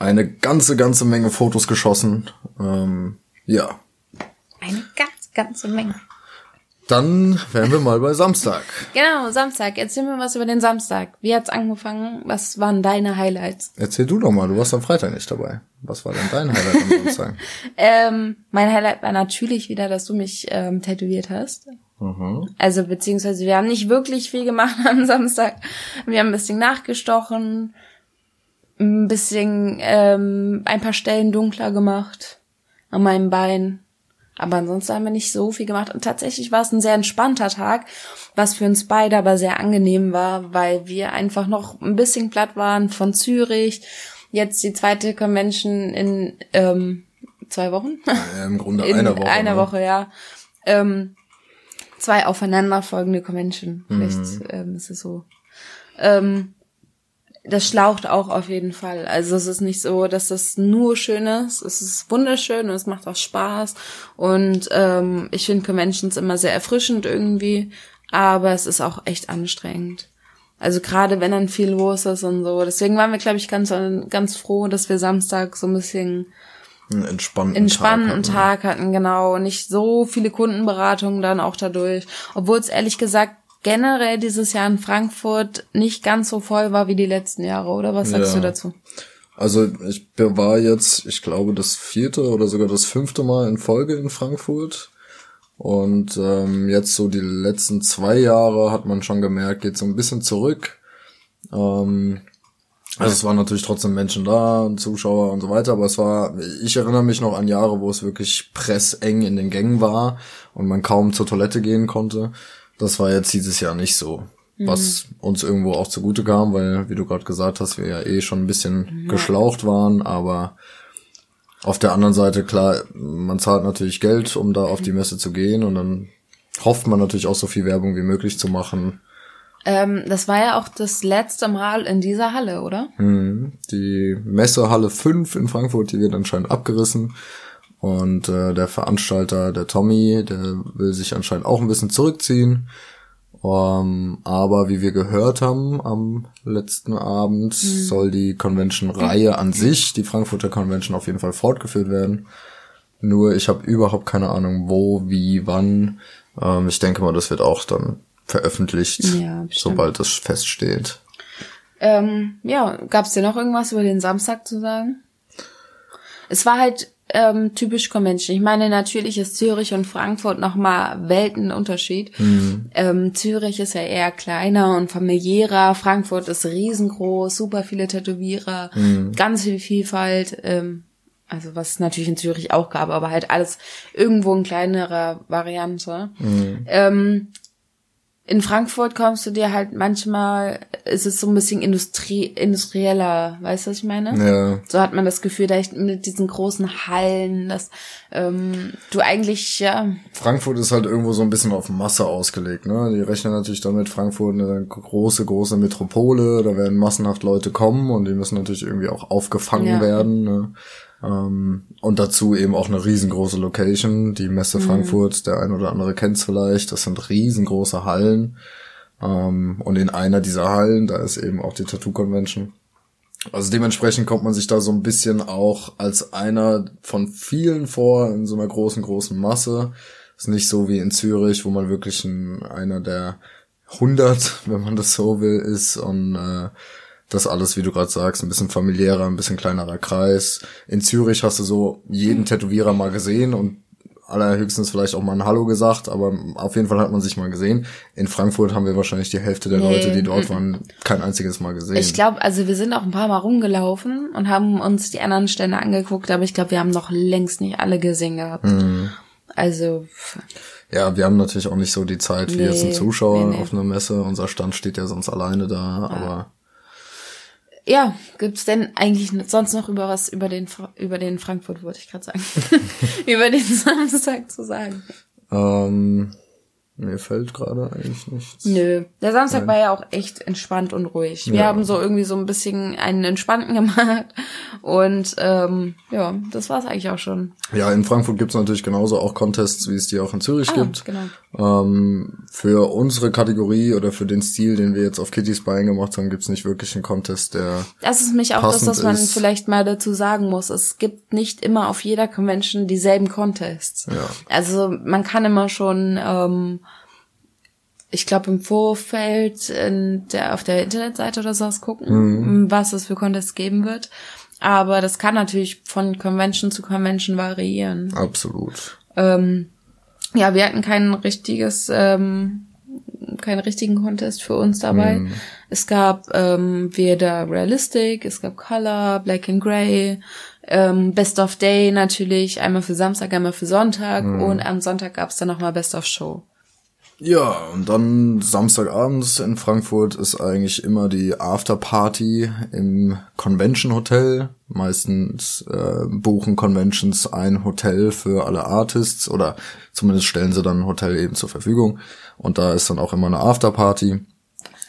[SPEAKER 2] eine ganze, ganze Menge Fotos geschossen. Ähm, ja,
[SPEAKER 1] Eine ganz, ganze Menge.
[SPEAKER 2] Dann wären wir mal bei Samstag.
[SPEAKER 1] Genau, Samstag. Erzähl mir was über den Samstag. Wie hat's angefangen? Was waren deine Highlights?
[SPEAKER 2] Erzähl du doch mal, du warst am Freitag nicht dabei. Was war denn dein Highlight am Samstag?
[SPEAKER 1] Ähm, mein Highlight war natürlich wieder, dass du mich ähm, tätowiert hast.
[SPEAKER 2] Mhm.
[SPEAKER 1] Also beziehungsweise wir haben nicht wirklich viel gemacht am Samstag. Wir haben ein bisschen nachgestochen, ein bisschen ähm, ein paar Stellen dunkler gemacht an meinem Bein. Aber ansonsten haben wir nicht so viel gemacht. Und tatsächlich war es ein sehr entspannter Tag, was für uns beide aber sehr angenehm war, weil wir einfach noch ein bisschen platt waren von Zürich. Jetzt die zweite Convention in ähm, zwei Wochen.
[SPEAKER 2] Ja, Im Grunde
[SPEAKER 1] in
[SPEAKER 2] einer Woche.
[SPEAKER 1] einer
[SPEAKER 2] ne?
[SPEAKER 1] Woche, ja. Ähm, zwei aufeinanderfolgende Convention.
[SPEAKER 2] Mhm.
[SPEAKER 1] Vielleicht ähm, ist es so. Ähm, das schlaucht auch auf jeden Fall. Also es ist nicht so, dass das nur schön ist. Es ist wunderschön und es macht auch Spaß. Und ähm, ich finde Conventions immer sehr erfrischend irgendwie, aber es ist auch echt anstrengend. Also gerade wenn dann viel los ist und so. Deswegen waren wir, glaube ich, ganz, ganz froh, dass wir Samstag so ein bisschen
[SPEAKER 2] Einen entspannten,
[SPEAKER 1] entspannten
[SPEAKER 2] Tag.
[SPEAKER 1] Tag hatten, genau. Nicht so viele Kundenberatungen dann auch dadurch. Obwohl es ehrlich gesagt generell dieses Jahr in Frankfurt nicht ganz so voll war wie die letzten Jahre, oder? Was sagst
[SPEAKER 2] Ja.
[SPEAKER 1] du dazu?
[SPEAKER 2] Also ich war jetzt, ich glaube, das vierte oder sogar das fünfte Mal in Folge in Frankfurt. Und ähm, jetzt so die letzten zwei Jahre hat man schon gemerkt, geht so ein bisschen zurück. Ähm, also es waren natürlich trotzdem Menschen da, und Zuschauer und so weiter, aber es war, ich erinnere mich noch an Jahre, wo es wirklich presseng in den Gängen war und man kaum zur Toilette gehen konnte. Das war jetzt dieses Jahr nicht so. Was uns irgendwo auch zugute kam, weil, wie du gerade gesagt hast, wir ja eh schon ein bisschen geschlaucht waren, aber auf der anderen Seite, klar, man zahlt natürlich Geld, um da auf die Messe zu gehen und dann hofft man natürlich auch so viel Werbung wie möglich zu machen.
[SPEAKER 1] Ähm, das war ja auch das letzte Mal in dieser Halle, oder?
[SPEAKER 2] Mhm. Die Messehalle 5 in Frankfurt, die wird anscheinend abgerissen. Und äh, der Veranstalter, der Tommy, der will sich anscheinend auch ein bisschen zurückziehen. Ähm, aber wie wir gehört haben am letzten Abend, soll die Convention-Reihe an sich, die Frankfurter Convention, auf jeden Fall fortgeführt werden. Nur ich habe überhaupt keine Ahnung, wo, wie, wann. Ähm, ich denke mal, das wird auch dann veröffentlicht,
[SPEAKER 1] Ja,
[SPEAKER 2] sobald das feststeht.
[SPEAKER 1] Ähm, ja, gab's dir noch irgendwas über den Samstag zu sagen? Es war halt ähm, typisch Convention. Ich meine, natürlich ist Zürich und Frankfurt nochmal Weltenunterschied. Ähm, Zürich ist ja eher kleiner und familiärer. Frankfurt ist riesengroß, super viele Tätowierer, ganz viel Vielfalt. Ähm, also was es natürlich in Zürich auch gab, aber halt alles irgendwo in kleinerer Variante. Ähm, in Frankfurt kommst du dir halt manchmal, ist es so ein bisschen Industrie, industrieller, weißt du, was ich meine?
[SPEAKER 2] Ja,
[SPEAKER 1] So hat man das Gefühl, da echt mit diesen großen Hallen, dass ähm, du eigentlich, ja,
[SPEAKER 2] Frankfurt ist halt irgendwo so ein bisschen auf Masse ausgelegt, ne? Die rechnen natürlich damit, Frankfurt eine große, große Metropole, da werden massenhaft Leute kommen und die müssen natürlich irgendwie auch aufgefangen
[SPEAKER 1] Ja.
[SPEAKER 2] werden, ne? Ähm, und dazu eben auch eine riesengroße Location, die Messe Frankfurt, der ein oder andere kennt's vielleicht, das sind riesengroße Hallen. Ähm, und in einer dieser Hallen, da ist eben auch die Tattoo Convention. Also dementsprechend kommt man sich da so ein bisschen auch als einer von vielen vor in so einer großen, großen Masse. Ist nicht so wie in Zürich, wo man wirklich ein, einer der 100, wenn man das so will, ist und äh, das alles, wie du gerade sagst, ein bisschen familiärer, ein bisschen kleinerer Kreis. In Zürich hast du so jeden Tätowierer mal gesehen und allerhöchstens vielleicht auch mal ein Hallo gesagt, aber auf jeden Fall hat man sich mal gesehen. In Frankfurt haben wir wahrscheinlich die Hälfte der
[SPEAKER 1] Nee,
[SPEAKER 2] Leute, die dort waren, kein einziges Mal gesehen.
[SPEAKER 1] ich glaube, also wir sind auch ein paar Mal rumgelaufen und haben uns die anderen Stände angeguckt, aber ich glaube, wir haben noch längst nicht alle gesehen gehabt.
[SPEAKER 2] Mhm.
[SPEAKER 1] Also,
[SPEAKER 2] Ja, wir haben natürlich auch nicht so die Zeit wie
[SPEAKER 1] Nee,
[SPEAKER 2] jetzt ein Zuschauer
[SPEAKER 1] nee,
[SPEAKER 2] auf einer Messe. Unser Stand steht ja sonst alleine da, aber
[SPEAKER 1] ja, gibt's denn eigentlich sonst noch über was über den über den Frankfurt wollte ich gerade sagen, über den Samstag zu sagen?
[SPEAKER 2] ähm, mir fällt gerade eigentlich nichts.
[SPEAKER 1] Nö, der Samstag
[SPEAKER 2] Nein.
[SPEAKER 1] war ja auch echt entspannt und ruhig. Wir
[SPEAKER 2] Ja.
[SPEAKER 1] haben so irgendwie so ein bisschen einen entspannten gemacht und ähm, ja, das war's eigentlich auch schon.
[SPEAKER 2] Ja, in Frankfurt gibt's natürlich genauso auch Contests, wie es die auch in Zürich
[SPEAKER 1] Ah,
[SPEAKER 2] gibt.
[SPEAKER 1] genau.
[SPEAKER 2] Ähm, für unsere Kategorie oder für den Stil, den wir jetzt auf Kitty's Bein gemacht haben, gibt's nicht wirklich einen Contest, der
[SPEAKER 1] Das ist mich auch das, was man
[SPEAKER 2] ist.
[SPEAKER 1] vielleicht mal dazu sagen muss. Es gibt nicht immer auf jeder Convention dieselben Contests.
[SPEAKER 2] Ja.
[SPEAKER 1] Also man kann immer schon ähm, ich glaube, im Vorfeld in der, auf der Internetseite oder sowas gucken, mhm. was es für Contests geben wird. Aber das kann natürlich von Convention zu Convention variieren.
[SPEAKER 2] Absolut.
[SPEAKER 1] Ähm, ja, wir hatten kein richtiges, ähm, keinen richtigen Contest für uns dabei. Mhm. Es gab ähm, weder Realistic, es gab Color, Black and Grey, ähm, Best of Day natürlich, einmal für Samstag, einmal für Sonntag mhm. und am Sonntag gab's dann nochmal Best of Show.
[SPEAKER 2] Ja, und dann Samstagabends in Frankfurt ist eigentlich immer die Afterparty im Convention Hotel. Meistens äh, buchen Conventions ein Hotel für alle Artists oder zumindest stellen sie dann ein Hotel eben zur Verfügung. Und da ist dann auch immer eine Afterparty.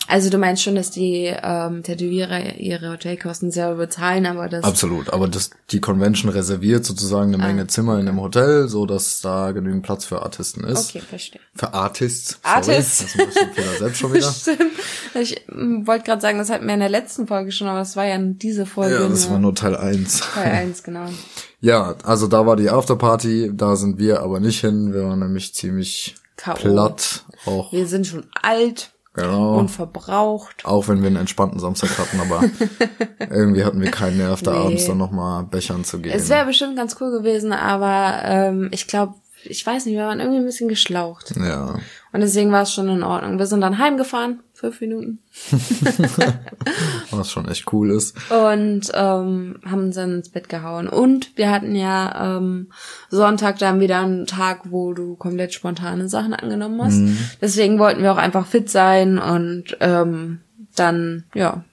[SPEAKER 1] Also du meinst schon, dass die ähm, Tätowierer ihre Hotelkosten selber bezahlen, aber das
[SPEAKER 2] absolut. Aber das die Convention reserviert sozusagen eine ah, Menge Zimmer okay. in dem Hotel, so dass da genügend Platz für Artisten ist.
[SPEAKER 1] Okay, verstehe.
[SPEAKER 2] Für Artists.
[SPEAKER 1] Artists.
[SPEAKER 2] Sorry, das ist ein bisschen selbst schon wieder.
[SPEAKER 1] Stimmt. Ich ähm, wollte gerade sagen, das hatten wir in der letzten Folge schon, aber das war ja in diese Folge.
[SPEAKER 2] Ja, das nur. war nur Teil eins.
[SPEAKER 1] Teil eins, genau.
[SPEAKER 2] ja, also da war die Afterparty, da sind wir aber nicht hin. Wir waren nämlich ziemlich platt. Auch.
[SPEAKER 1] Wir sind schon alt.
[SPEAKER 2] Genau.
[SPEAKER 1] Und verbraucht.
[SPEAKER 2] Auch wenn wir einen entspannten Samstag hatten, aber irgendwie hatten wir keinen Nerv, da nee. abends dann nochmal Bechern zu gehen.
[SPEAKER 1] Es wäre bestimmt ganz cool gewesen, aber ähm, ich glaube, ich weiß nicht, wir waren irgendwie ein bisschen geschlaucht.
[SPEAKER 2] Ja.
[SPEAKER 1] Und deswegen war es schon in Ordnung. Wir sind dann heimgefahren, fünf Minuten.
[SPEAKER 2] Was schon echt cool ist.
[SPEAKER 1] Und ähm, haben uns dann ins Bett gehauen. Und wir hatten ja ähm, Sonntag dann wieder einen Tag, wo du komplett spontane Sachen angenommen hast. Mhm. Deswegen wollten wir auch einfach fit sein und ähm, dann, ja,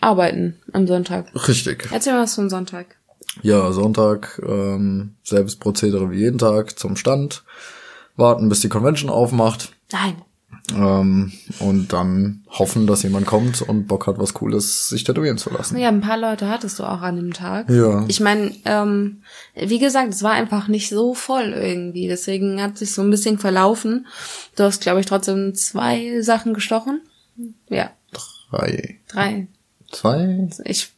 [SPEAKER 1] arbeiten am Sonntag.
[SPEAKER 2] Richtig.
[SPEAKER 1] Erzähl mal was vom Sonntag.
[SPEAKER 2] Ja, Sonntag, ähm, selbes Prozedere wie jeden Tag zum Stand, warten, bis die Convention aufmacht.
[SPEAKER 1] Nein.
[SPEAKER 2] Ähm, und dann hoffen, dass jemand kommt und Bock hat, was Cooles sich tätowieren zu lassen.
[SPEAKER 1] Ja, ein paar Leute hattest du auch an dem Tag.
[SPEAKER 2] Ja.
[SPEAKER 1] Ich meine, ähm, wie gesagt, es war einfach nicht so voll irgendwie. Deswegen hat sich so ein bisschen verlaufen. Du hast, glaube ich, trotzdem zwei Sachen gestochen. Ja.
[SPEAKER 2] Drei.
[SPEAKER 1] Drei.
[SPEAKER 2] Zwei?
[SPEAKER 1] Ich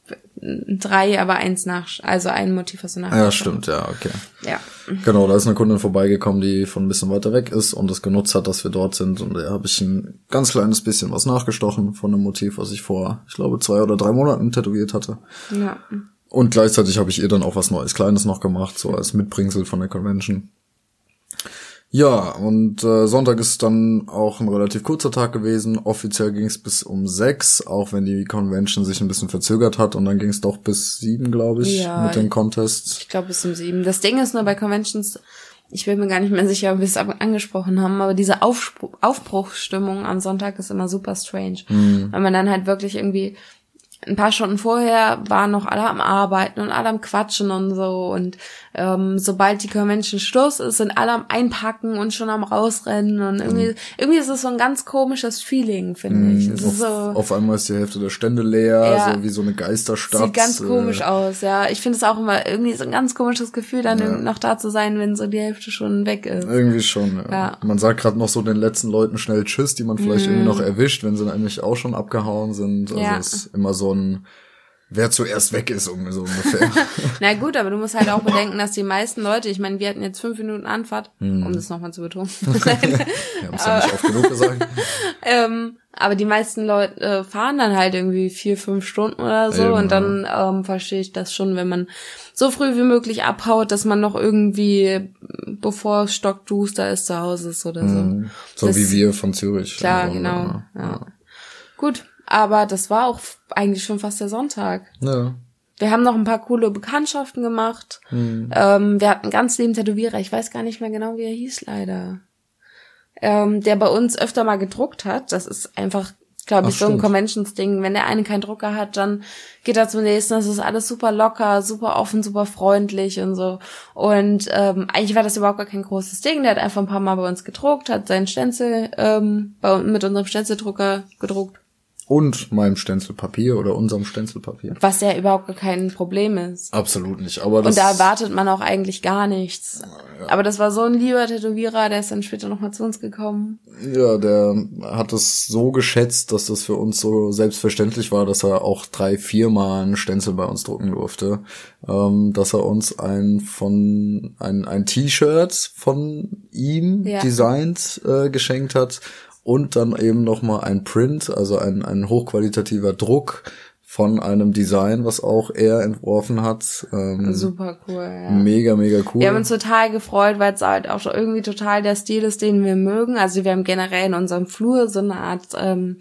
[SPEAKER 1] drei, aber eins nach, also ein Motiv hast du nach.
[SPEAKER 2] Ja, stimmt, ja, okay.
[SPEAKER 1] Ja.
[SPEAKER 2] Genau, da ist eine Kundin vorbeigekommen, die von ein bisschen weiter weg ist und es genutzt hat, dass wir dort sind. Und da habe ich ein ganz kleines bisschen was nachgestochen von einem Motiv, was ich vor, ich glaube, zwei oder drei Monaten tätowiert hatte.
[SPEAKER 1] Ja.
[SPEAKER 2] Und gleichzeitig habe ich ihr dann auch was Neues Kleines noch gemacht, so als Mitbringsel von der Convention. Ja, und äh, Sonntag ist dann auch ein relativ kurzer Tag gewesen. Offiziell ging es bis um sechs, auch wenn die Convention sich ein bisschen verzögert hat. Und dann ging es doch bis sieben, glaube ich, ja, mit den Contests.
[SPEAKER 1] Ich glaube bis um sieben. Das Ding ist nur bei Conventions, ich bin mir gar nicht mehr sicher, ob wir es angesprochen haben, aber diese Aufspruch, Aufbruchsstimmung am Sonntag ist immer super strange. Mhm. Weil man dann halt wirklich irgendwie ein paar Stunden vorher waren noch alle am Arbeiten und alle am Quatschen und so. Und ähm, sobald die Convention Schluss ist, sind alle am Einpacken und schon am Rausrennen. Und irgendwie, mhm. irgendwie ist es so ein ganz komisches Feeling, finde mhm. ich. Es
[SPEAKER 2] auf,
[SPEAKER 1] so,
[SPEAKER 2] auf einmal ist die Hälfte der Stände leer, ja, so wie so eine Geisterstadt.
[SPEAKER 1] Sieht ganz äh, komisch aus, ja. Ich finde es auch immer irgendwie so ein ganz komisches Gefühl, dann ja. noch da zu sein, wenn so die Hälfte schon weg ist.
[SPEAKER 2] Irgendwie schon, ja. ja. Man sagt gerade noch so den letzten Leuten schnell Tschüss, die man vielleicht mhm. irgendwie noch erwischt, wenn sie eigentlich auch schon abgehauen sind. Also ja. es ist immer so ein wer zuerst weg ist, so ungefähr.
[SPEAKER 1] Na gut, aber du musst halt auch bedenken, dass die meisten Leute, ich meine, wir hatten jetzt fünf Minuten Anfahrt, hm. um das nochmal zu betonen.
[SPEAKER 2] wir haben es ja nicht oft genug gesagt.
[SPEAKER 1] ähm, aber die meisten Leute äh, fahren dann halt irgendwie vier, fünf Stunden oder so Eben, und dann ähm, verstehe ich das schon, wenn man so früh wie möglich abhaut, dass man noch irgendwie, bevor Stockduster ist, zu Hause ist oder so. Hm.
[SPEAKER 2] So das, wie wir von Zürich.
[SPEAKER 1] Klar, genau. Ja. ja. Gut, aber das war auch eigentlich schon fast der Sonntag.
[SPEAKER 2] Ja.
[SPEAKER 1] Wir haben noch ein paar coole Bekanntschaften gemacht.
[SPEAKER 2] Mhm.
[SPEAKER 1] Ähm, wir hatten ganz lieben Tätowierer. Ich weiß gar nicht mehr genau, wie er hieß leider. Ähm, der bei uns öfter mal gedruckt hat. Das ist einfach, glaube ich, Ach, so ein Conventions-Ding. Wenn der eine keinen Drucker hat, dann geht er zum nächsten. Das ist alles super locker, super offen, super freundlich und so. Und ähm, eigentlich war das überhaupt gar kein großes Ding. Der hat einfach ein paar Mal bei uns gedruckt, hat seinen Stenzel ähm, bei, mit unserem Stenzeldrucker gedruckt
[SPEAKER 2] und meinem Stenzelpapier oder unserem Stenzelpapier.
[SPEAKER 1] Was ja überhaupt kein Problem ist.
[SPEAKER 2] Absolut nicht. Aber das
[SPEAKER 1] Und da erwartet man auch eigentlich gar nichts. Aber das war so ein lieber Tätowierer, der ist dann später nochmal zu uns gekommen.
[SPEAKER 2] Ja, der hat es so geschätzt, dass das für uns so selbstverständlich war, dass er auch drei, viermal einen Stenzel bei uns drucken durfte. Ähm, dass er uns ein von ein, ein T-Shirt von ihm
[SPEAKER 1] Ja.
[SPEAKER 2] designt äh, geschenkt hat und dann eben noch mal ein Print, also ein, ein hochqualitativer Druck von einem Design, was auch er entworfen hat. Ähm,
[SPEAKER 1] Super cool, ja.
[SPEAKER 2] Mega, mega cool.
[SPEAKER 1] Wir haben uns total gefreut, weil es halt auch irgendwie total der Stil ist, den wir mögen. Also wir haben generell in unserem Flur so eine Art, ähm,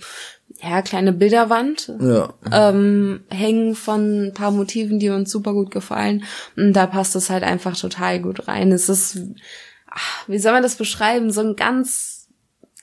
[SPEAKER 1] ja, kleine Bilderwand
[SPEAKER 2] ja,
[SPEAKER 1] ähm, hängen von ein paar Motiven, die uns super gut gefallen. Und da passt es halt einfach total gut rein. Es ist, ach, wie soll man das beschreiben? So ein ganz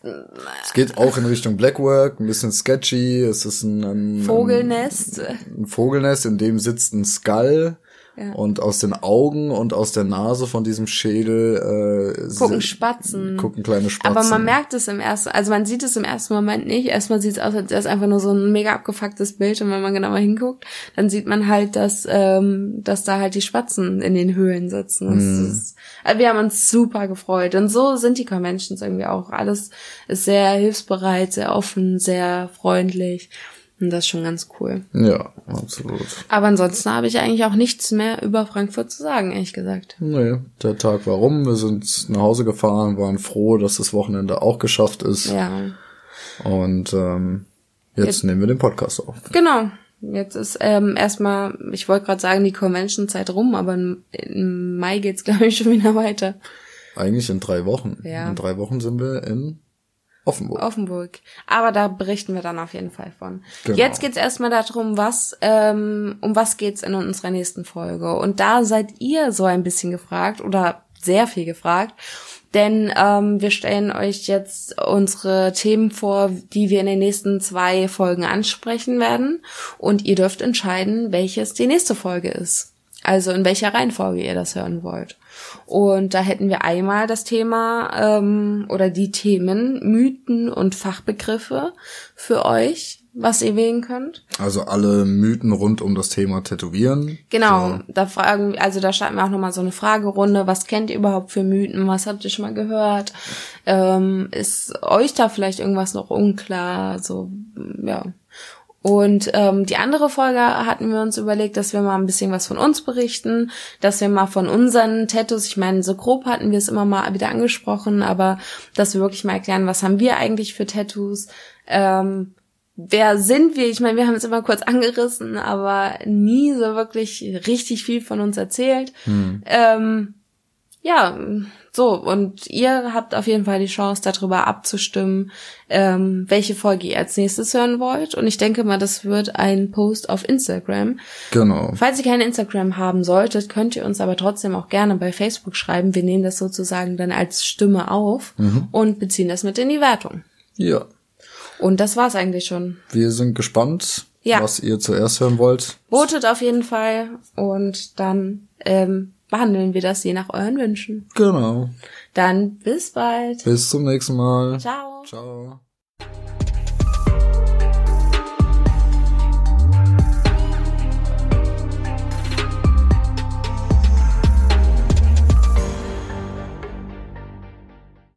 [SPEAKER 2] es geht auch in Richtung Blackwork, ein bisschen sketchy. Es ist ein, ein,
[SPEAKER 1] Vogelnest.
[SPEAKER 2] ein Vogelnest, in dem sitzt ein Skull.
[SPEAKER 1] Ja.
[SPEAKER 2] Und aus den Augen und aus der Nase von diesem Schädel äh,
[SPEAKER 1] Gucken Spatzen.
[SPEAKER 2] gucken kleine Spatzen.
[SPEAKER 1] Aber man merkt es im ersten, also man sieht es im ersten Moment nicht. Erstmal sieht es aus, als wäre es einfach nur so ein mega abgefucktes Bild. Und wenn man genauer hinguckt, dann sieht man halt, dass, ähm, dass da halt die Spatzen in den Höhlen sitzen.
[SPEAKER 2] Mhm.
[SPEAKER 1] ist, also wir haben uns super gefreut. Und so sind die Conventions irgendwie auch. Alles ist sehr hilfsbereit, sehr offen, sehr freundlich. Und das ist schon ganz cool.
[SPEAKER 2] Ja, absolut.
[SPEAKER 1] Aber ansonsten habe ich eigentlich auch nichts mehr über Frankfurt zu sagen, ehrlich gesagt.
[SPEAKER 2] Nee, der Tag war rum. Wir sind nach Hause gefahren, waren froh, dass das Wochenende auch geschafft ist.
[SPEAKER 1] Ja.
[SPEAKER 2] Und ähm, jetzt,
[SPEAKER 1] Jetzt-
[SPEAKER 2] nehmen wir den Podcast auf.
[SPEAKER 1] Genau. Jetzt ist ähm, erstmal, ich wollte gerade sagen, die Convention-Zeit rum, aber im, Mai geht's glaube ich schon wieder weiter.
[SPEAKER 2] Eigentlich in drei Wochen.
[SPEAKER 1] Ja.
[SPEAKER 2] In drei Wochen sind wir in Offenburg.
[SPEAKER 1] Offenburg. Aber da berichten wir dann auf jeden Fall von.
[SPEAKER 2] Genau.
[SPEAKER 1] Jetzt geht's erstmal darum, was, ähm, um was geht's in unserer nächsten Folge. Und da seid ihr so ein bisschen gefragt oder sehr viel gefragt. Denn ähm, wir stellen euch jetzt unsere Themen vor, die wir in den nächsten zwei Folgen ansprechen werden. Und ihr dürft entscheiden, welches die nächste Folge ist. Also in welcher Reihenfolge ihr das hören wollt. Und da hätten wir einmal das Thema ähm, oder die Themen Mythen und Fachbegriffe für euch, was ihr wählen könnt.
[SPEAKER 2] Also alle Mythen rund um das Thema Tätowieren.
[SPEAKER 1] Genau, da fragen, also da starten wir auch nochmal so eine Fragerunde. Was kennt ihr überhaupt für Mythen? Was habt ihr schon mal gehört? Ähm, ist euch da vielleicht irgendwas noch unklar? So, ja. Und ähm, die andere Folge hatten wir uns überlegt, dass wir mal ein bisschen was von uns berichten, dass wir mal von unseren Tattoos, ich meine, so grob hatten wir es immer mal wieder angesprochen, aber dass wir wirklich mal erklären, was haben wir eigentlich für Tattoos, ähm, wer sind wir? Ich meine, wir haben es immer kurz angerissen, aber nie so wirklich richtig viel von uns erzählt. Ähm, ja, so, und ihr habt auf jeden Fall die Chance, darüber abzustimmen, ähm, welche Folge ihr als nächstes hören wollt. Und ich denke mal, das wird ein Post auf Instagram.
[SPEAKER 2] Genau.
[SPEAKER 1] Falls ihr kein Instagram haben solltet, könnt ihr uns aber trotzdem auch gerne bei Facebook schreiben. Wir nehmen das sozusagen dann als Stimme auf und beziehen das mit in die Wertung.
[SPEAKER 2] Ja.
[SPEAKER 1] Und das war's eigentlich schon.
[SPEAKER 2] Wir sind gespannt,
[SPEAKER 1] Ja.
[SPEAKER 2] was ihr zuerst hören wollt.
[SPEAKER 1] Votet auf jeden Fall und dann ähm, behandeln wir das je nach euren Wünschen.
[SPEAKER 2] Genau.
[SPEAKER 1] Dann bis bald.
[SPEAKER 2] Bis zum nächsten Mal.
[SPEAKER 1] Ciao.
[SPEAKER 2] Ciao.